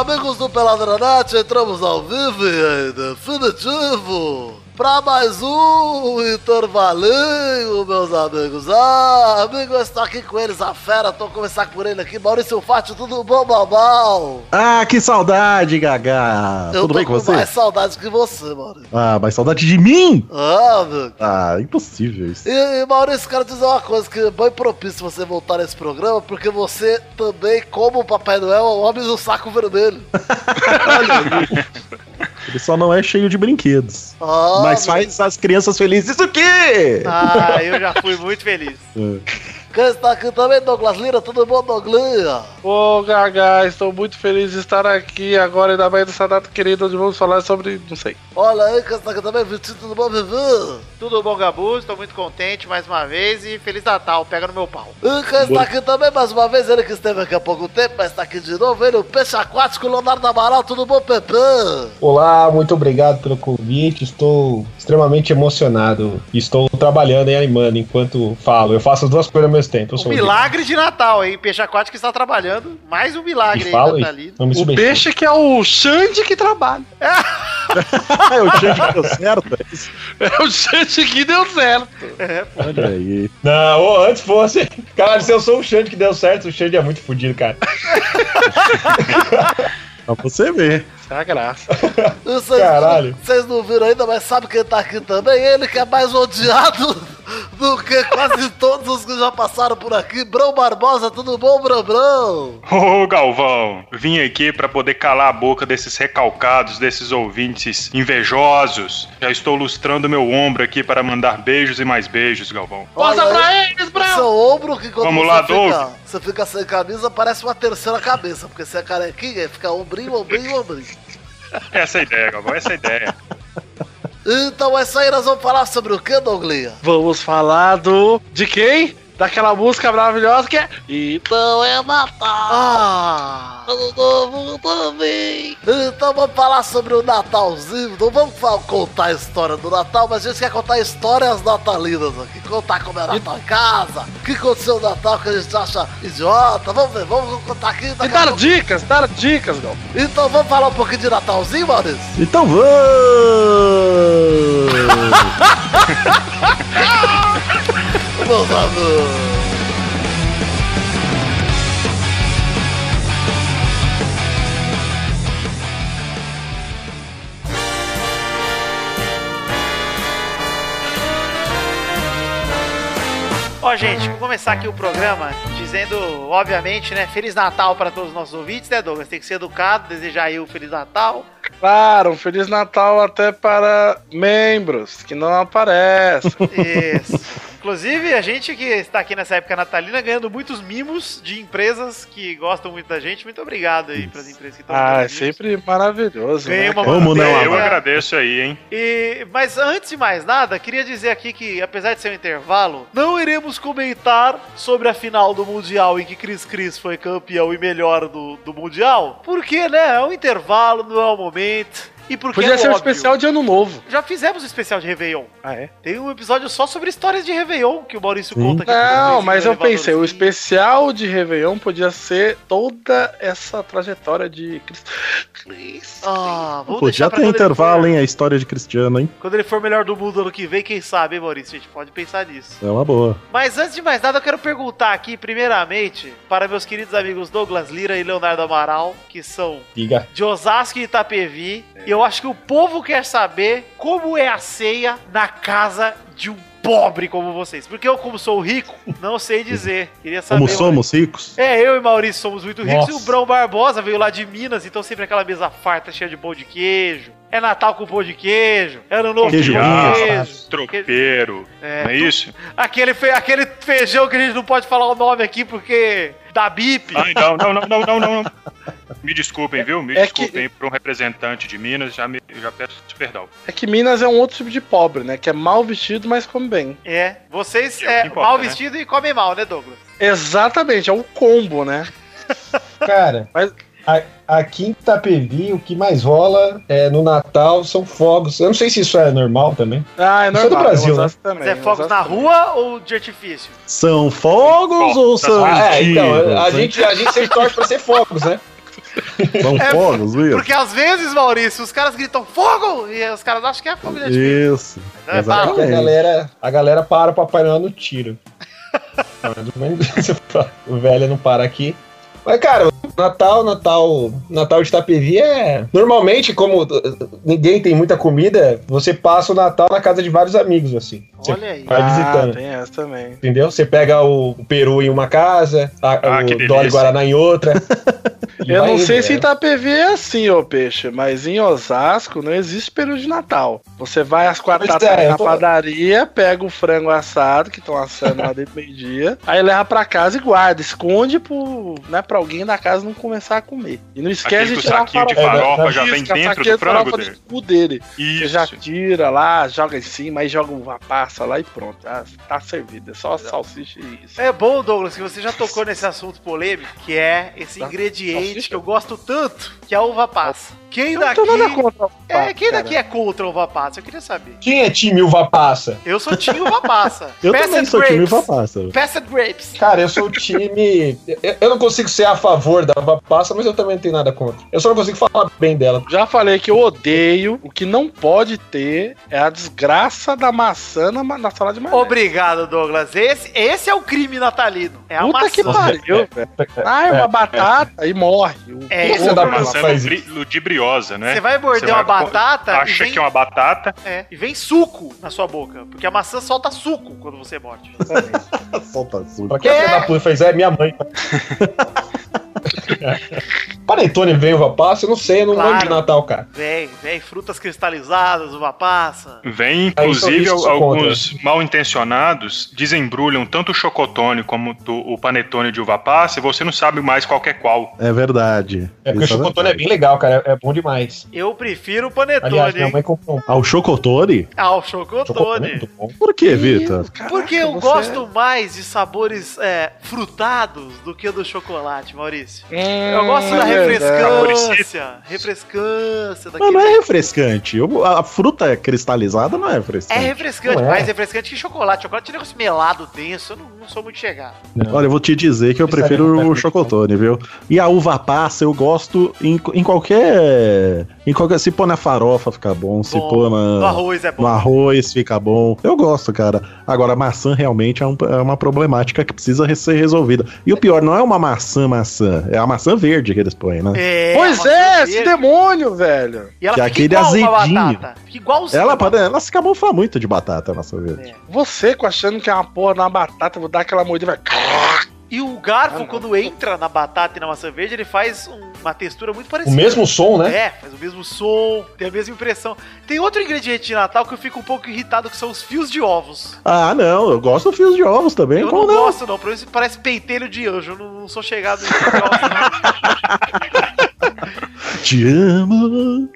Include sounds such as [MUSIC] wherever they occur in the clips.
amigos do Peladronete, entramos ao vivo e em definitivo para mais um intervalinho, meus amigos. Ah, amigo, eu estou aqui com eles, a fera, tô começar por ele aqui. Maurício Fátio, tudo bom, babau? Ah, que saudade, Gaga! Eu Tudo bem com você? mais saudade que você, Maurício. Ah, mais saudade de mim? Ah, amigo. Ah, impossível isso. E, e Maurício, quero dizer uma coisa que é bem propício você voltar nesse programa, porque você também, como o Papai Noel, é o homem do saco vermelho. [LAUGHS] Ele só não é cheio de brinquedos. Ah, mas faz as crianças felizes o quê? Ah, eu já fui muito feliz. Quem está aqui também, Douglas Lira? Tudo bom, Douglas? Ô, Gaga, estou muito feliz de estar aqui agora, ainda mais nessa data querida, onde vamos falar sobre, não sei. Olha aí, quem está aqui também, Vitinho, tudo bom, Vivi? Tudo bom, Gabu? Estou muito contente mais uma vez e Feliz Natal, pega no meu pau. E quem está aqui também, mais uma vez, ele que esteve aqui há pouco tempo, mas está aqui de novo, ele, o Peixe Aquático, Leonardo Amaral, tudo bom, Pepe? Olá, muito obrigado pelo convite. Estou extremamente emocionado. Estou trabalhando e animando enquanto falo. Eu faço as duas coisas ao mesmo tempo. Eu Um milagre de Natal, hein? Peixe aquático está trabalhando. Mais um milagre E aí, Natalino. O peixe que é o Xande que trabalha. [LAUGHS] é o Xande que deu certo? é? É o Xande que deu certo. Olha aí. Não, ou antes fosse. Cara, se eu sou o Xande que deu certo, o Xande é muito fodido, cara. Pra você ver. É a graça. Vocês, Caralho. Vocês não viram ainda, mas sabe quem tá aqui também? Ele que é mais odiado do que quase todos os que já passaram por aqui. Brão Barbosa, tudo bom, Brão Brão? Ô Galvão, vim aqui pra poder calar a boca desses recalcados, desses ouvintes invejosos. Já estou lustrando meu ombro aqui para mandar beijos e mais beijos, Galvão. Posa pra eles, Brão! Seu ombro que quando Vamos você, lá, fica, Doug. você fica sem camisa parece uma terceira cabeça, porque você é carequinha, fica ombrinho, ombrinho, ombrinho. Essa é a ideia, Galvão, essa é a ideia. Então isso aí, nós vamos falar sobre o que, Douglas? Vamos falar do. De quem? Daquela música maravilhosa que é. Então é Natal. Ah! Ano novo também! Então vamos falar sobre o Natalzinho. Não vamos contar a história do Natal, mas a gente quer contar histórias natalinas aqui. Contar como é Natal em casa, o que aconteceu no Natal que a gente acha idiota. Vamos ver, vamos contar aqui. E dar dicas, dar dicas, Gal. Então vamos falar um pouquinho de Natalzinho, Maurício? Então vamos! [LAUGHS] Meus amigos. Ó, gente, vou começar aqui o programa dizendo, obviamente, né? Feliz Natal para todos os nossos ouvintes, né, Douglas? Tem que ser educado, desejar aí o Feliz Natal. Claro, um Feliz Natal até para membros que não aparecem. Isso. [LAUGHS] Inclusive, a gente que está aqui nessa época natalina ganhando muitos mimos de empresas que gostam muito da gente. Muito obrigado aí para as empresas que estão ah, é sempre maravilhoso. Ganhei Né? uma Vamos, né, bandeira. Eu agradeço aí, hein? E, mas antes de mais nada, queria dizer aqui que, apesar de ser um intervalo, não iremos comentar sobre a final do Mundial em que Cris Cris foi campeão e melhor do, do Mundial. Porque, né? É um intervalo, não é o momento. E porque Podia é ser um óbvio. especial de ano novo. Já fizemos um especial de Réveillon. Ah, é? Tem um episódio só sobre histórias de Réveillon que o Maurício Sim. conta aqui. Não, mas eu pensei, o especial de Réveillon podia ser toda essa trajetória de Cris. Cris. Ah, vamos ter quando ele intervalo, hein? A história de Cristiano, hein? Quando ele for melhor do mundo ano que vem, quem sabe, hein, Maurício? A gente pode pensar nisso. É uma boa. Mas antes de mais nada, eu quero perguntar aqui, primeiramente, para meus queridos amigos Douglas Lira e Leonardo Amaral, que são Diga. de Osasco e Itapevi. E eu acho que o povo quer saber como é a ceia na casa de um pobre como vocês. Porque eu, como sou rico, não sei dizer. Queria saber. Como somos ricos? É, eu e Maurício somos muito ricos Nossa. e o Brão Barbosa veio lá de Minas, então sempre aquela mesa farta cheia de pão de queijo. É Natal com pão de queijo, é ano novo Queijo com pão de queijo. Tropeiro, É, não é tu- isso? Aquele, fe- aquele feijão que a gente não pode falar o nome aqui porque dá bip. Ai, não, não, não, não, não, não. Me desculpem, viu? Me É que- desculpem por um representante de Minas, já, me, já peço perdão. É que Minas é um outro tipo de pobre, né? Que é mal vestido, mas come bem. É, vocês É que é, importa, mal né? vestido e comem mal, né, Douglas? Exatamente, é um combo, né? [LAUGHS] Cara, Mas Aqui em Itapevi, o que mais rola é, no Natal são fogos. Eu não sei se isso é normal também. Ah, é Isso é do normal. Brasil, Osasco também. Mas é fogos na também. rua ou de artifício? São fogos Bom, ou tá são bom. é, então, a gente, a gente sempre torce pra ser fogos, né? [LAUGHS] São É, fogos, viu? Porque às vezes, Maurício, os caras gritam fogo e os caras acham que é fogo de artifício. Isso. É, É a galera, a galera para o Papai Noel no tiro. [LAUGHS] [LAUGHS] O velho não para aqui. Mas, cara, Natal, Natal, Natal de Itapevi é. Normalmente, como uh, ninguém tem muita comida, você passa o Natal na casa de vários amigos, assim. Você Olha aí. vai Ah, visitando. tem essa também. Entendeu? Você pega o, o peru em uma casa, a, Ah, que o Guaraná em outra. [LAUGHS] Eu não indo, sei se é. em Itapevi é assim, ô peixe, mas em Osasco não existe peru de Natal. Você vai às quatro da é, tarde na tô- padaria, pega o frango assado, que estão assando lá desde meio-dia, aí leva pra casa e guarda, esconde pro, né, pra alguém da casa não começar a comer. E não esquece Aquele de que o tirar saquinho de farofa. farofa já Isso, vem dentro do de farofa frango do dele. cu dele. Você Isso. já tira lá, joga em cima, aí joga uma passa lá e pronto. Ah, tá servido. É só salsicha e isso. É bom, Douglas, que você já tocou nesse assunto polêmico, que é esse Tá. ingrediente Salsicha? que eu gosto tanto, que é a uva passa. Quem Eu não tenho nada daqui. contra o É, quem cara. daqui é contra a uva passa? Eu queria saber. Quem é time uva passa? Eu sou time uva passa. [LAUGHS] Eu Passed também sou time grapes. uva passa. Passed grapes. Cara, eu sou o time. [LAUGHS] eu- não consigo ser a favor da uva passa, mas eu também não tenho nada contra. Eu só não consigo falar bem dela. Já falei que eu odeio. O que não pode ter é a desgraça da maçã na, na salada de maionese. Obrigado, Douglas. Esse, esse é o crime natalino. É a Puta maçã. que pariu, velho. Ah, é uma batata e morre. O- É, dá pra Maçã faz lubri- ludibriosa, né? Você vai morder Você uma batata e Acha vem, que é uma batata. é, e vem suco na sua boca. Porque a maçã solta suco quando você morde. Solta açúcar. Pra que a filha da faz? É minha mãe. [LAUGHS] [LAUGHS] Panetone vem uva passa? Eu não sei, eu não Claro. lembro de Natal, cara. Vem, vem frutas cristalizadas, uva passa. Vem, Ah, inclusive, sou alguns mal intencionados desembrulham tanto o chocotone como o panetone de uva passa e você não sabe mais qual que é qual. É verdade. É porque o Isso chocotone é verdade. bem legal, cara. É, é bom demais. Eu prefiro o Aliás, panetone, minha hein? mãe comprou um Ah, o chocotone? Ah, o chocotone. é chocotone. bom. Por que, Vitor? Porque eu você- gosto mais de sabores é, frutados do que do chocolate, Maurício. Hum, Eu gosto da é refrescância. Refrescância Mas daquele. não é refrescante. Eu- A fruta cristalizada não é É refrescante. refrescante, Não é. mais refrescante que chocolate. Chocolate é um negócio melado, denso. Eu não, não sou muito chegado. Olha, eu vou te dizer que eu Isso prefiro não o chocotone, viu? E a uva passa eu gosto em, em qualquer. Em qualquer. Se pôr na farofa fica bom, se Bom, pôr No na. arroz é bom. No arroz fica bom. Eu gosto, cara. Agora, maçã realmente é, um- é uma problemática que precisa re- ser resolvida. E o pior, não é uma maçã maçã, é a maçã verde que eles põem, né? É, Pois maçã é, verde. esse demônio, velho. E ela que é fica aquele azedinho. batata. Fica igualzinho. Ela, batata. ela se camufla muito de batata, a maçã verde. É. Você achando que é uma porra na batata, vou dar aquela mordida, vai. E o garfo, Ah, quando entra na batata e na maçã verde, ele faz um- uma textura muito O parecida. mesmo som, né? É, faz o mesmo som, tem a mesma impressão. Tem outro ingrediente de Natal que eu fico um pouco irritado, que são os fios de ovos. Ah, não, eu gosto do fios de ovos também. eu como não, não? gosto, não. Pra mim isso parece pentelho de anjo. Eu não, não sou chegado em de ovos, não. [LAUGHS] Te amo.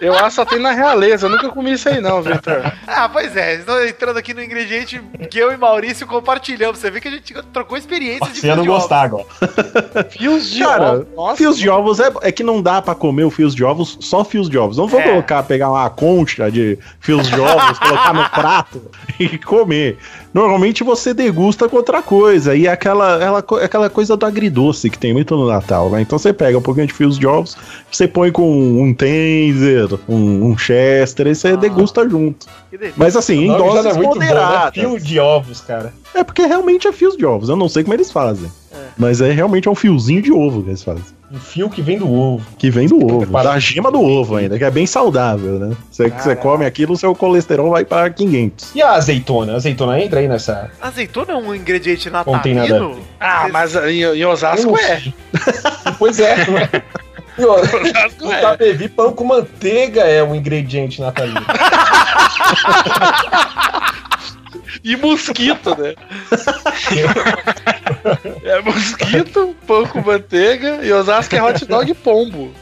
Eu acho que só tem na realeza. Eu nunca comi isso aí, não, Victor. Ah, pois é. Entrando aqui no ingrediente que eu e Maurício compartilhamos. Você vê que a gente trocou experiência de Você ia não de ovos. gostar agora. Fios de Cara, ovo. Nossa, Fios de ovos é, é que não dá pra comer o fios de ovos, só fios de ovos. Não vou É. colocar, pegar uma concha de fios de ovos, colocar no prato [LAUGHS] e comer. Normalmente você degusta com outra coisa. E é aquela, ela, aquela coisa do agridoce que tem muito no Natal, né? Então você pega um pouquinho de fios de ovos, você põe com um taser, um, um chester, e você Ah. degusta junto. Mas assim, em doses é muito bom, né? moderadas. Fio de ovos, cara. É porque realmente é fios de ovos. Eu não sei como eles fazem. Mas é realmente é um fiozinho de ovo que eles fazem. Um fio que vem do ovo. Que vem do ovo, Preparado. da gema do ovo ainda, que é bem saudável, né? Você, você come aquilo, o seu colesterol vai para 500. E a azeitona? A azeitona entra aí nessa. Azeitona é um ingrediente Não tem nada a natalino? Ah, mas em, em Osasco não é. [LAUGHS] pois é, [LAUGHS] é? E, ó, Osasco No é. Itapevi, pão com manteiga é um ingrediente natalino. [LAUGHS] E mosquito, né? [LAUGHS] É mosquito, pão com manteiga e Osasco é hot dog e pombo.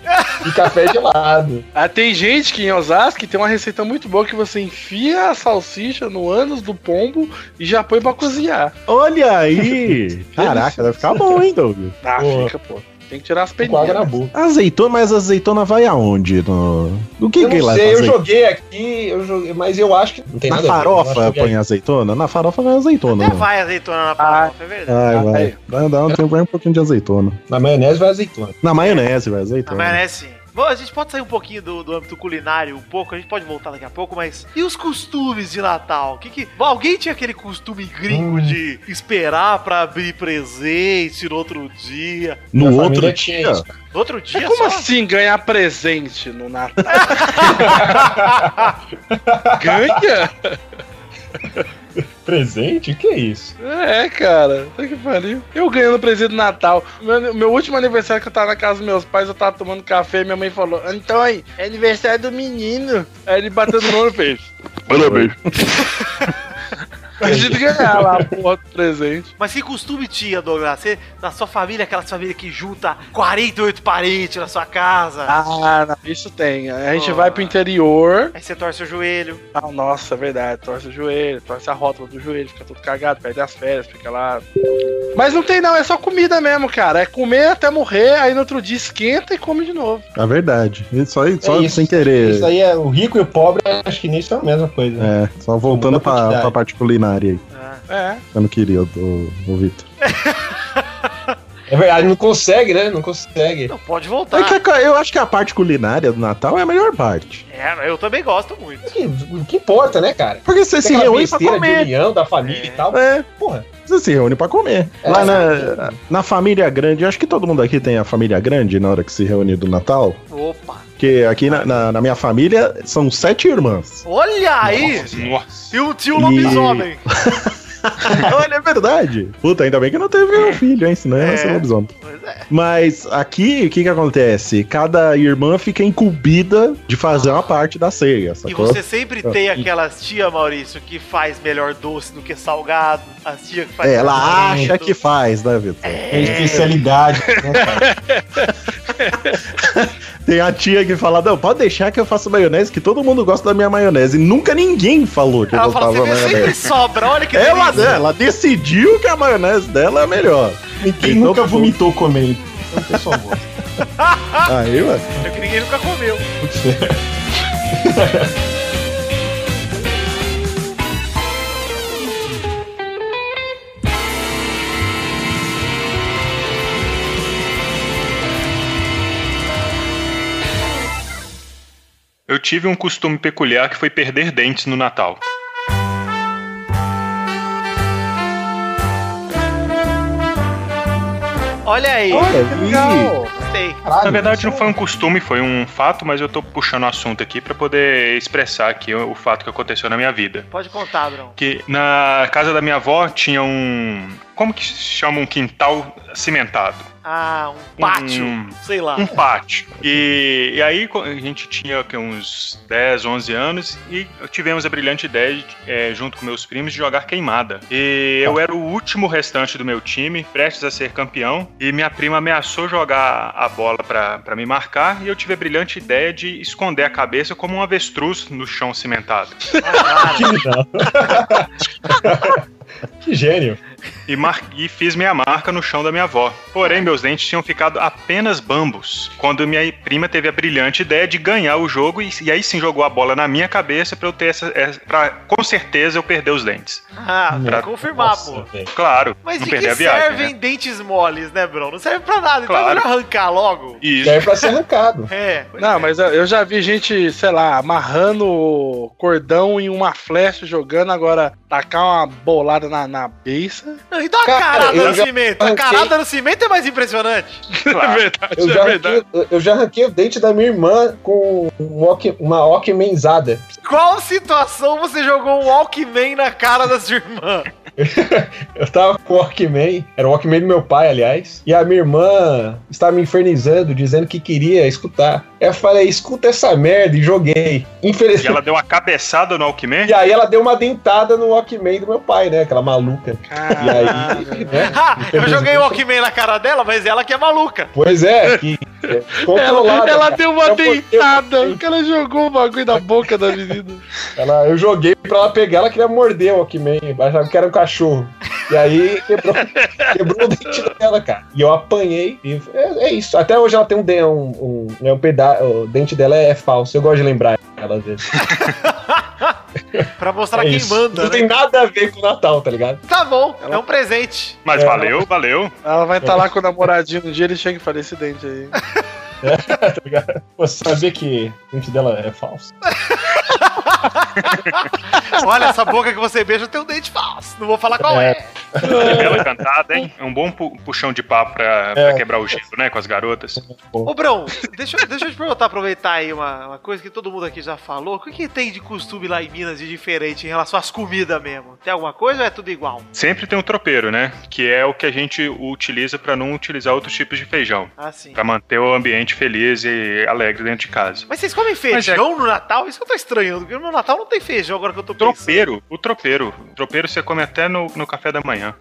E café gelado. Ah, tem gente que em Osasco tem uma receita muito boa que você enfia a salsicha no ânus do pombo e já põe pra cozinhar. Olha aí! [LAUGHS] Caraca, vai ficar bom, hein, Doug? Ah, Boa. fica, pô. Tem que tirar as na peninhas. boca. Azeitona, mas a azeitona vai aonde? No... Do que Eu que não sei, eu azeitona? joguei aqui, eu joguei, mas eu acho que não tem Na nada a ver, eu farofa põe azeitona? Na farofa vai azeitona. Até né? vai azeitona na farofa, é verdade. Vai, Ah, vai. aí. Vai dar um, vai um pouquinho de azeitona. Na maionese vai azeitona. Na maionese vai Na azeitona. maionese sim. Bom, a gente pode sair um pouquinho do, do âmbito culinário, um pouco, a gente pode voltar daqui a pouco, mas. E os costumes de Natal? Que que... Bom, Alguém tinha aquele costume gringo Hum. de esperar pra abrir presente no outro dia? No Minha outro dia. No outro dia Como só? assim ganhar presente no Natal? [LAUGHS] Ganha? [LAUGHS] Presente? Que isso? É, cara. Puta que pariu. Eu ganhando presente do Natal. Meu, meu último aniversário que eu tava na casa dos meus pais, eu tava tomando café e minha mãe falou: Antônio, é aniversário do menino. Aí ele bateu no nome e fez. Parabéns. [LAUGHS] A gente ganhar lá a porra do presente. Mas que costume tinha, Douglas? Você, na sua família, aquela família que junta 48 parentes na sua casa. Ah, não, isso tem. A gente Oh. vai pro interior. Aí você torce o joelho. Ah, nossa, é verdade. Torce o joelho, torce a rótula do joelho, fica tudo cagado, perde as férias, fica lá. Mas não tem não, é só comida mesmo, cara. É comer até morrer, aí no outro dia esquenta e come de novo. É verdade. Isso aí, só É isso. sem querer. Isso aí é o rico e o pobre, acho que nisso é a mesma coisa. É, só voltando pra, pra parte culinária aí. Ah. É. Eu não queria, o, o Vitor. [LAUGHS] É verdade, não consegue, né? Não consegue. Não, pode voltar. É que a- eu acho que a parte culinária do Natal é a melhor parte. É, eu também gosto muito. O que, o que importa, né, cara? Porque você se Tem aquela reúne pra besteira de comer. união da família É. e tal. É, Porra. Você se reúne pra comer. É, Lá na, na família grande, acho que todo mundo aqui tem a família grande na hora que se reúne do Natal. Opa. Porque aqui na, na- na minha família são sete irmãs. Olha aí! Nossa. E o tio E- lobisomem. [LAUGHS] Olha, é verdade. Puta, ainda bem que não teve um filho, hein? Senão É. ia ser lobisomem. É. Mas aqui, o que que acontece? Cada irmã fica incumbida de fazer uma parte da ceia, E sacou? você sempre tem aquelas tia, Maurício, que faz melhor doce do que salgado. As tia que faz. É, ela acha que faz, né, Vitor? É especialidade. né, cara? [LAUGHS] Tem a tia que fala, não, pode deixar que eu faço maionese, que todo mundo gosta da minha maionese. E nunca ninguém falou que eu Ela fala, gostava você da vê, sempre maionese. sobra, olha que Ela, delícia. ela decidiu que a maionese dela é a melhor. Ninguém Então, nunca vomitou comendo. Então, o pessoal gosta. Aí, ué. É que ninguém nunca comeu. [LAUGHS] Eu tive um costume peculiar que foi perder dentes no Natal. Olha aí. Olha, Que legal. Na verdade, não foi um costume, foi um fato, mas eu tô puxando o assunto aqui pra poder expressar aqui o, o fato que aconteceu na minha vida. Pode contar, Bruno. Que na casa da minha avó tinha um. Como que se chama um quintal cimentado? Ah, um pátio. Um- Sei lá. Um pátio. E, e aí a gente tinha uns 10, 11 anos e tivemos a brilhante ideia, de, eh, junto com meus primos, de jogar queimada. E eu era o último restante do meu time, prestes a ser campeão, e minha prima ameaçou jogar a bola pra pra me marcar e eu tive a brilhante ideia de esconder a cabeça como um avestruz no chão cimentado. Ah, [LAUGHS] que gênio. E, mar- e fiz minha marca no chão da minha avó. Porém, meus dentes tinham ficado apenas bambos. Quando minha prima teve a brilhante ideia de ganhar o jogo e, e aí sim jogou a bola na minha cabeça pra eu ter essa. pra, com certeza eu perder os dentes. Ah, pra confirmar, Nossa, pô. velho. Claro, Mas não de perder que a viagem. servem né? dentes moles, né, Bruno? Não serve pra nada. Então é Claro. melhor arrancar logo. Isso. Serve pra ser arrancado. [LAUGHS] É. Não, é. mas eu- já vi gente, sei lá, amarrando cordão em uma flecha, jogando, agora tacar uma bolada na, na beiça. E dá uma Cara, carada no já cimento. A carada no cimento é mais impressionante. Claro. É verdade, Eu é já, verdade. arranquei, eu já arranquei o dente da minha irmã com um walk- uma Walkmenzada. Qual situação você jogou um Walkman na cara da sua irmã? [LAUGHS] eu tava com o Walkman, era o Walkman do meu pai, aliás, e a minha irmã estava me infernizando, dizendo que queria escutar. Eu falei, escuta essa merda, e joguei. E Infelizmente. ela deu uma cabeçada no Alckmin? E aí ela deu uma dentada no Walkman do meu pai, né? Aquela maluca. E aí. né, Ah, eu joguei o Walkman na cara dela, mas ela que é maluca. Pois é, [LAUGHS] que. Ela, ela deu uma Eu botei- dentada, porque ela jogou o bagulho da boca da menina. [LAUGHS] Ela, eu joguei pra ela pegar, ela queria morder o Walkman, achava que era um cachorro. E aí quebrou, quebrou o dente dela, cara. E eu apanhei. E é, é isso. Até hoje ela tem um, um, um, é um pedaço. O dente dela é falso. Eu gosto de lembrar ela às vezes. [LAUGHS] Pra mostrar É quem isso. manda, Não né? tem nada a ver com o Natal, tá ligado? Tá bom, é um presente. Mas É. valeu, valeu. Ela vai estar lá com o namoradinho um dia, ele chega e fala esse dente aí. [LAUGHS] tá ligado? Você sabia que o dente dela é falso? [LAUGHS] [LAUGHS] Olha, essa boca que você beija tem um dente falso. Não vou falar qual é. Bela cantada, hein? É um bom pu- puxão de papo pra, pra É. quebrar o gelo, né? Com as garotas. Ô, Brão, deixa, eu- deixa eu te perguntar, aproveitar aí uma, uma coisa que todo mundo aqui já falou. O que, que tem de costume lá em Minas de diferente em relação às comidas mesmo? Tem alguma coisa ou é tudo igual? Sempre tem um tropeiro, né? Que é o que a gente utiliza pra não utilizar outros tipos de feijão. Ah, sim. Pra manter o ambiente feliz e alegre dentro de casa. Mas vocês comem feijão no Natal? Isso que eu tô estranhando, porque no Natal não tem feijão agora que eu tô pensando. tropeiro, o tropeiro. O tropeiro você come até no, no café da manhã.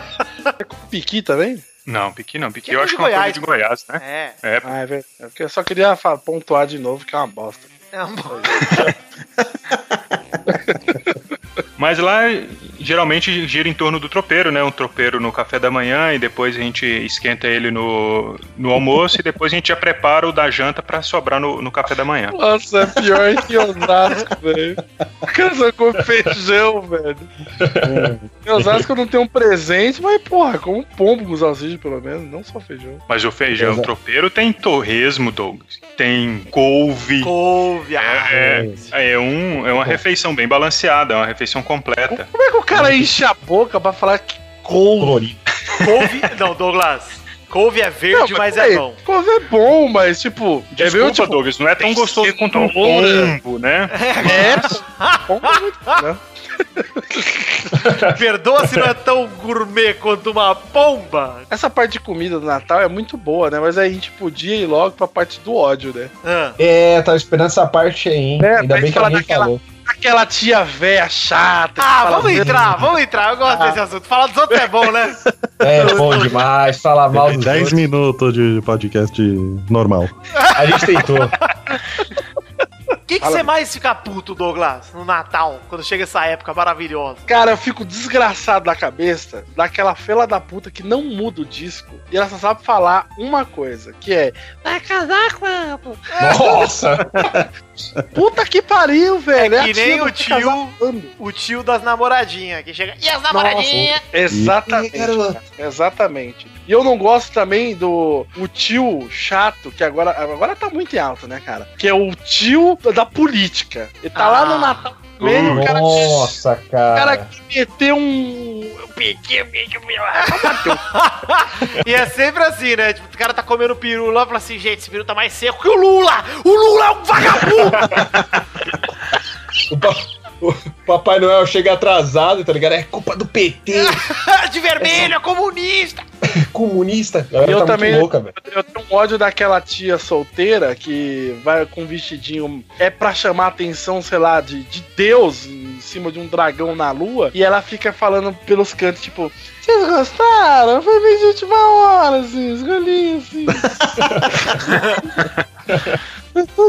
[LAUGHS] Piqui também? Não, piqui não. Piqui Que é eu acho que é uma de coisa de Goiás, né? É, É, Ah, é verdade. É porque Eu só queria pontuar de novo que é uma bosta. é um bom. [LAUGHS] [LAUGHS] Mas lá geralmente gira em torno do tropeiro, né? Um tropeiro no café da manhã e depois a gente esquenta ele no, no almoço e depois a gente já prepara o da janta pra sobrar no, no café da manhã. Nossa, é pior que Osasco, velho. Casa com feijão, velho. Em Osasco não tem um presente, mas, porra, como um pombo com salsicha, pelo menos, não só feijão. Mas o feijão Exato. tropeiro tem torresmo, Douglas. Tem couve. Couve, ah. É, é, um, é uma refeição bem balanceada, é uma refeição completa. Como é que o cara enche a boca pra falar que couve? Couve. Não, Douglas. Couve é verde, Não, mas peraí, é bom. Couve é bom, mas, tipo... é Desculpa, meio, tipo, Douglas, não é tão gostoso quanto um pombo, né? É, pombo é muito né? Perdoa se não é tão gourmet quanto uma pomba. Essa parte de comida do Natal é muito boa, né? Mas aí a gente podia ir logo pra parte do ódio, né? Ah, É, tava esperando essa parte aí, hein? É, Ainda bem que alguém daquela- falou. Aquela tia véia chata. Ah, vamos entrar, vamos entrar. Eu gosto desse assunto. Falar dos outros é bom, né? [LAUGHS] É bom demais, falar mal dos 10 outros. minutos de podcast normal. A gente tentou. [LAUGHS] O que, que você mais fica puto, Douglas, no Natal, quando chega essa época maravilhosa? Cara, eu fico desgraçado da cabeça daquela fela da puta que não muda o disco e ela só sabe falar uma coisa, que é Vai casar com. Nossa! [LAUGHS] Puta que pariu, velho. É a que nem o tio, o tio das namoradinhas, que chega. E as namoradinhas? Exatamente. Cara, Exatamente. E eu não gosto também do o tio chato, que agora, agora tá muito em alta, né, cara? Que é o tio da política. Ele tá lá Ah. no Natal mesmo, o cara. Nossa, O cara cara. que meteu um. Eu peguei, eu peguei, eu peguei. E é sempre assim, né? Tipo, o cara tá comendo peru lá e fala assim, gente, esse peru tá mais seco que o Lula! O Lula é um vagabundo! [LAUGHS] O, pa- o Papai Noel chega atrasado, tá ligado? É culpa do PT, [LAUGHS] De vermelho, é comunista! [COUGHS] comunista. Galera Eu tá também- louca. Eu tenho um ódio daquela tia solteira que vai com um vestidinho. É pra chamar a atenção, sei lá, de, de Deus em cima de um dragão na lua. E ela fica falando pelos cantos, tipo. Vocês gostaram? Foi bem de última hora, assim, escolhi, assim.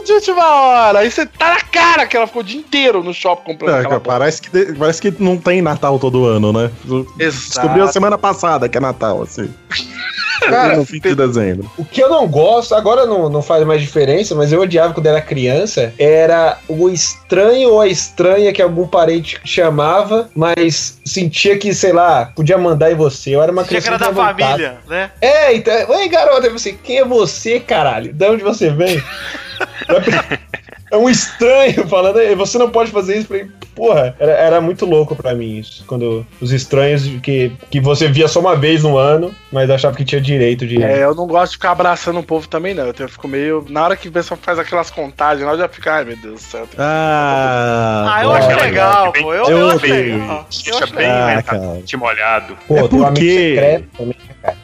De última hora. Aí você tá na cara que ela ficou o dia inteiro no shopping comprando É, parece, que, parece que não tem Natal todo ano, né? Descobriu a semana passada que é Natal, assim. [LAUGHS] Cara, no fim de dezembro. O que eu não gosto, agora não, não faz mais diferença, mas eu odiava quando era criança, era o estranho ou a estranha que algum parente chamava, mas sentia que, sei lá, podia mandar em você. Eu era uma Tinha que criança era da revoltada. família, né? É, então, oi garota, eu falei, quem é você, caralho? De onde você vem? [LAUGHS] é um estranho falando, "Ei, você não pode fazer isso. Falei, porra, era, era muito louco pra mim isso. Quando os estranhos que, que você via só uma vez no ano, mas achava que tinha direito de. É, eu não gosto de ficar abraçando o povo também, não. Eu fico meio. Na hora que o pessoal faz aquelas contagens, eu já fico, ai meu Deus do céu. Ah, Ah, eu acho legal, pô. Eu, eu acho legal. Eu Deixa acho bem. Ah, mentalmente molhado. Pô, É porque-.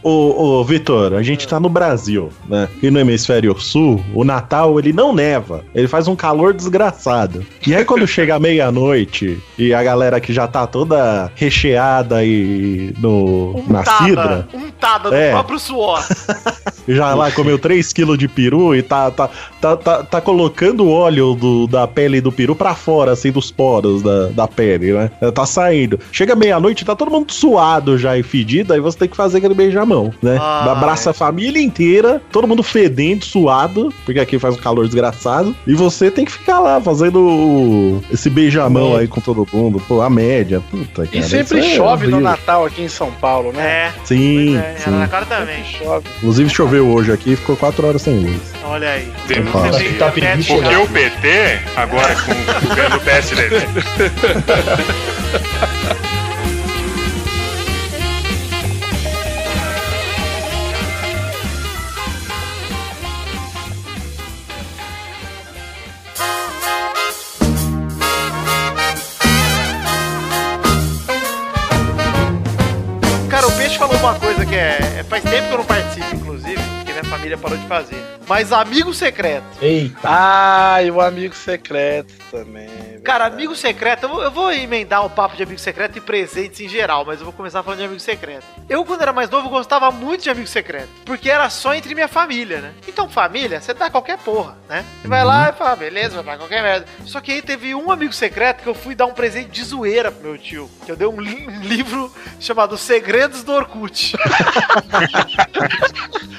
Ô, ô, Vitor, a gente tá no Brasil, né? E no hemisfério sul, o Natal ele não neva. Ele faz um calor desgraçado. E aí, quando chega meia-noite e a galera que já tá toda recheada e no, na cidra, Untada, untada no É. próprio suor. [LAUGHS] já lá comeu 3kg de peru e tá, tá, tá, tá, tá colocando o óleo do- da pele do peru pra fora, assim, dos poros da, da pele, né? Tá saindo. Chega meia-noite, tá todo mundo suado já e fedido, aí você tem que fazer aquele beijamão, né? Ah, Abraça a família inteira, todo mundo fedendo, suado, porque aqui faz um calor desgraçado, e você tem que ficar lá fazendo esse beijamão É. aí com todo mundo, pô, a média, puta, cara. E sempre é chove no horrível. Natal aqui em São Paulo, né? É, Sim, é, sim. cara também. Chove. Inclusive choveu hoje aqui e ficou quatro horas sem luz. Olha aí. Você vê, Tá Porque chegando. o PT, agora com o governo PSDB, [LAUGHS] é, é- Faz tempo que eu não participo, inclusive, porque minha família parou de fazer. Mas amigo secreto. Eita. Ah, e o amigo secreto também. Cara, verdade. amigo secreto, eu vou, eu vou emendar o papo de amigo secreto e presentes em geral, mas eu vou começar falando de amigo secreto. Eu, quando era mais novo, gostava muito de amigo secreto, porque era só entre minha família, né? Então, família, você dá qualquer porra, né? Você vai lá e fala, beleza, vai dar qualquer merda. Só que aí teve um amigo secreto que eu fui dar um presente de zoeira pro meu tio, que eu dei um, li- um [LAUGHS] livro chamado Segredos do Orkut. [LAUGHS]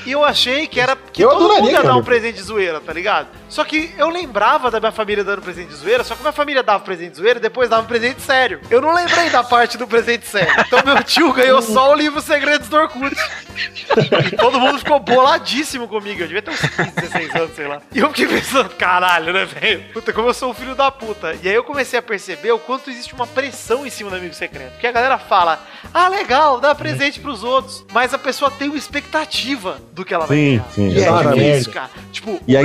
e eu achei que era que Eu todo adoraria, mundo ia dar um presente de zoeira, tá ligado? Só que eu lembrava da minha família dando presente de zoeira, só que minha família dava presente de zoeira e depois dava presente sério. Eu não lembrei da parte do presente sério. Então meu tio ganhou só o livro Segredos do Orkut. E todo mundo ficou boladíssimo comigo. Eu devia ter uns 15, 16 anos, sei lá. E eu fiquei pensando, caralho, né, velho? Puta, como eu sou um filho da puta. E aí eu comecei a perceber o quanto existe uma pressão em cima do amigo secreto. Porque a galera fala, ah, legal, dá presente pros outros. Mas a pessoa tem uma expectativa do que ela vai Sim, ganhar. sim, E é difícil, cara. Tipo, E a o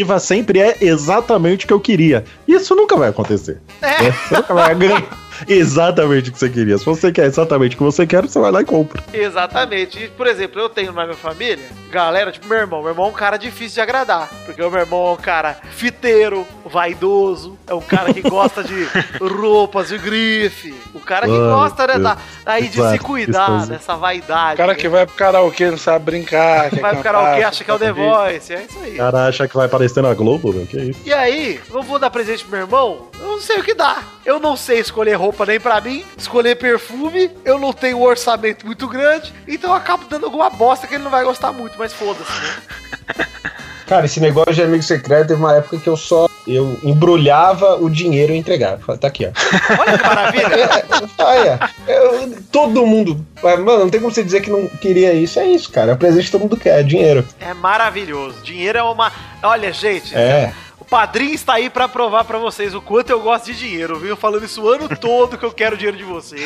expectativa sempre é exatamente o que eu queria. Isso nunca vai acontecer. É. Você nunca vai ganhar [LAUGHS] exatamente o que você queria. Se você quer exatamente o que você quer, você vai lá e compra. Exatamente. E, por exemplo, eu tenho na minha família, galera, tipo meu irmão. Meu irmão é um cara difícil de agradar. Porque o meu irmão é um cara fiteiro, vaidoso, é um cara que gosta de [LAUGHS] roupas de grife. O cara que gosta, né, da, aí de se cuidar, gostoso. dessa vaidade. O cara que vai pro karaokê não sabe brincar. [LAUGHS] quer vai pro karaokê, acha que é o The Voice. É isso aí. O cara acha que vai aparecer na Globo, meu. Que isso? E aí, eu vou dar presente pro meu irmão? Eu não sei o que dá. Eu não sei escolher roupa nem pra mim, escolher perfume, eu não tenho um orçamento muito grande, então eu acabo dando alguma bosta que ele não vai gostar muito, mas foda-se, né? [LAUGHS] Cara, esse negócio de amigo secreto teve uma época que eu só. Eu embrulhava o dinheiro e entregava. Tá aqui, ó. [LAUGHS] Olha que maravilha. Olha, eu- todo mundo. Mano, não tem como você dizer que não queria isso. É isso, cara. É o presente que todo mundo quer, é dinheiro. É maravilhoso. Dinheiro é uma. Olha, gente. É. O padrinho está aí pra provar pra vocês o quanto eu gosto de dinheiro. Eu venho falando isso o ano [LAUGHS] todo que eu quero dinheiro de vocês.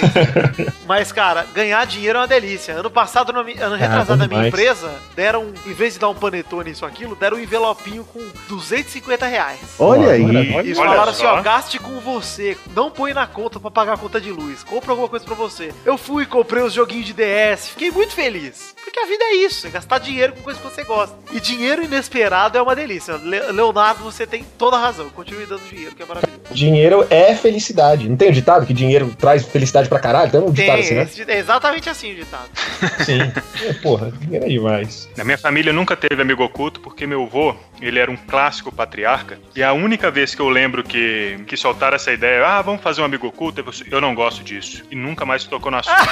Mas, cara, ganhar dinheiro é uma delícia. Ano passado, ano retrasado na minha empresa, deram, em vez de dar um panetone isso aquilo, deram um envelopinho com 250 reais. Olha aí. Eles Olha falaram assim, só. ó, gaste com você, não põe na conta pra pagar a conta de luz, compra alguma coisa pra você. Eu fui, comprei os joguinhos de DS, fiquei muito feliz. Porque a vida é isso, é gastar dinheiro com coisa que você gosta. E dinheiro inesperado é uma delícia. Le- Leonardo, você tem toda a razão. Continue dando dinheiro, que é maravilhoso. Dinheiro é felicidade. Não tem o ditado que dinheiro traz felicidade pra caralho? Tem um Tem, ditado assim, né? esse- é exatamente assim o ditado. [LAUGHS] Sim. É, porra, dinheiro é demais. Na minha família nunca teve amigo oculto porque meu avô, ele era um clássico patriarca. E a única vez que eu lembro que, que soltaram essa ideia, ah, vamos fazer um amigo oculto, eu eu não gosto disso. E nunca mais tocou no assunto. [LAUGHS]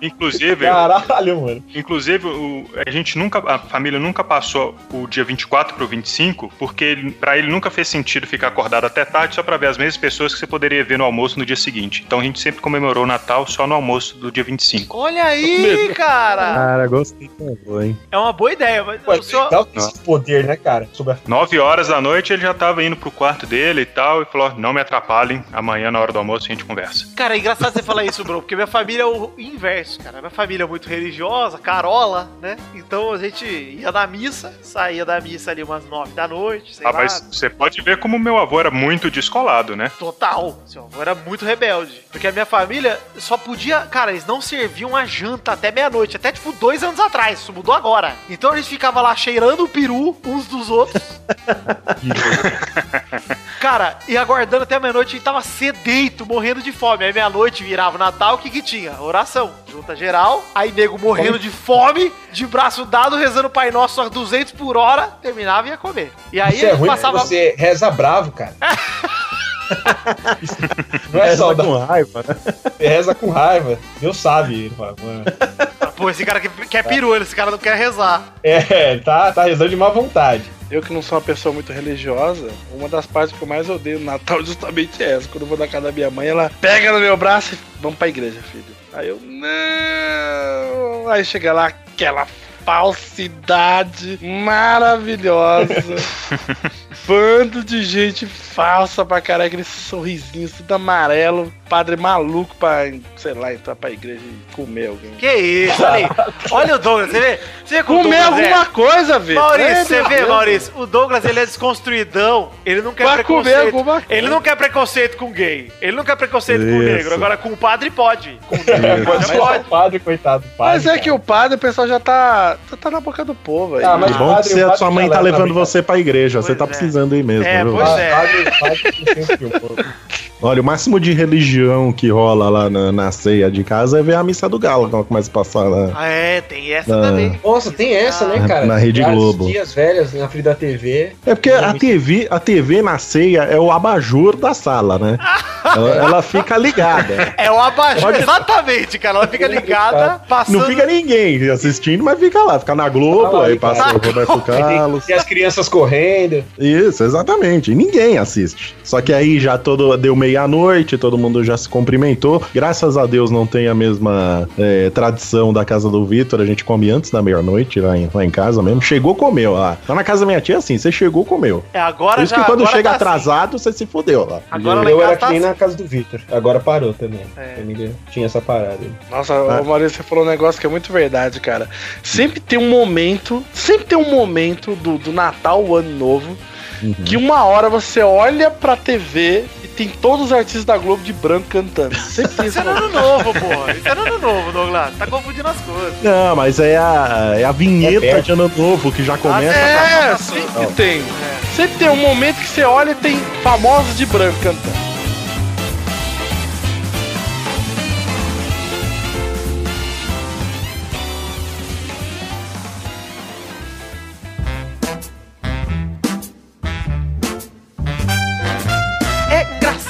Inclusive, Caralho, mano. inclusive o- a gente nunca, a família nunca passou passou o dia 24 pro 25, porque ele, pra ele nunca fez sentido ficar acordado até tarde só pra ver as mesmas pessoas que você poderia ver no almoço no dia seguinte. Então a gente sempre comemorou o Natal só no almoço do dia 25. Olha aí, cara! Cara, gostei também, hein? É uma boa ideia, mas o legal ter esse poder, né, cara? Sobre a... 9 horas da noite ele já tava indo pro quarto dele e tal, e falou: não me atrapalhem, amanhã na hora do almoço a gente conversa. Cara, é engraçado você falar isso, bro, porque minha família é o inverso, cara. Minha família é muito religiosa, carola, né? Então a gente ia na missa, saía da missa ali umas nove da noite, Ah, lá. mas você pode ver como meu avô era muito descolado, né? Total. Seu avô era muito rebelde. Porque a minha família só podia. Cara, eles não serviam a janta até meia-noite. Até tipo dois anos atrás. Isso mudou agora. Então a gente ficava lá cheirando o peru uns dos outros. [LAUGHS] Cara, e aguardando até meia-noite, a gente tava sedento, morrendo de fome. Aí meia-noite virava o Natal, o que que tinha? Oração. Junta geral. Aí nego morrendo de fome, de braço dado, rezando o Pai Nosso a 200 por hora, terminava e ia comer. E aí Isso é ruim passava. porque você reza bravo, cara. [LAUGHS] Não é Reza saudável. com raiva, né? Você reza com raiva. Deus sabe. Ele fala, mano. Pô, esse cara que quer peru, esse cara não quer rezar. É, tá, tá rezando de má vontade. Eu que não sou uma pessoa muito religiosa, uma das partes que eu mais odeio no Natal [LAUGHS] é justamente essa. Quando eu vou na casa da minha mãe, ela pega no meu braço e vamos pra igreja, filho. Aí eu, não. Aí chega lá aquela falsidade maravilhosa. [LAUGHS] Bando de gente falsa pra caralho, aquele sorrisinho tudo amarelo, padre maluco pra, sei lá, entrar pra igreja e comer alguém. Que isso, olha [LAUGHS] aí. Olha o Douglas, você vê? Você vê Comer Douglas é? alguma coisa, velho. Maurício, É, você vê, Deus. Maurício? O Douglas, ele é desconstruidão. Ele não quer Pra comer preconceito. alguma coisa. Ele não quer preconceito com gay. Ele não quer preconceito com Isso. negro. Agora, com o padre pode. Com o negro é o pode. padre, coitado do padre. Mas é que cara. o padre, o pessoal já tá, já tá na boca do povo aí. Ah, mas Que bom padre- que você- a sua mãe tá leva levando você pra igreja. Você Pois tá é. precisando aí mesmo, É, viu? pois é. Tem sempre um pouco. Olha, o máximo de religião que rola lá na, na ceia de casa é ver a missa do galo quando começa a passar lá. Ah, é, tem essa Ah. também. Nossa, tem essa, né, Na- cara? na Rede As Globo. dias velhas na frente da TV. É porque a TV, a TV na ceia é o abajur da sala, né? [LAUGHS] Ela, ela fica ligada. É o abajur, exatamente, cara. Ela fica ligada, passando... Não fica ninguém assistindo, mas fica lá. Fica na Globo, lá, aí cara. passa o Roberto [LAUGHS] Carlos. E as crianças correndo. Isso, exatamente. E ninguém assiste. Só que aí já todo deu meia-noite, todo mundo já se cumprimentou. Graças a Deus não tem a mesma é, tradição da casa do Vitor. A gente come antes da meia-noite lá em, lá em casa mesmo. Chegou, comeu lá. Lá na casa da minha tia, assim, você chegou, comeu. É, agora Por isso já... que quando chega tá assim. atrasado, você se fodeu lá. Agora eu era tá que nem assim. na casa do Victor. Agora parou também. É. Família tinha essa parada. aí. Nossa, Ah. ô Maurício, você falou um negócio que é muito verdade, cara. Sempre tem um momento, sempre tem um momento do, do Natal, o Ano Novo, Uhum. que uma hora você olha pra TV tem todos os artistas da Globo de branco cantando. Sempre tem Isso esse é ano novo, porra. Isso é no ano novo, Douglas. Tá confundindo as coisas. Não, mas é a, é a vinheta É de ano novo que já começa. É, sempre tem. Sempre tem um momento que você olha e tem famosos de branco cantando.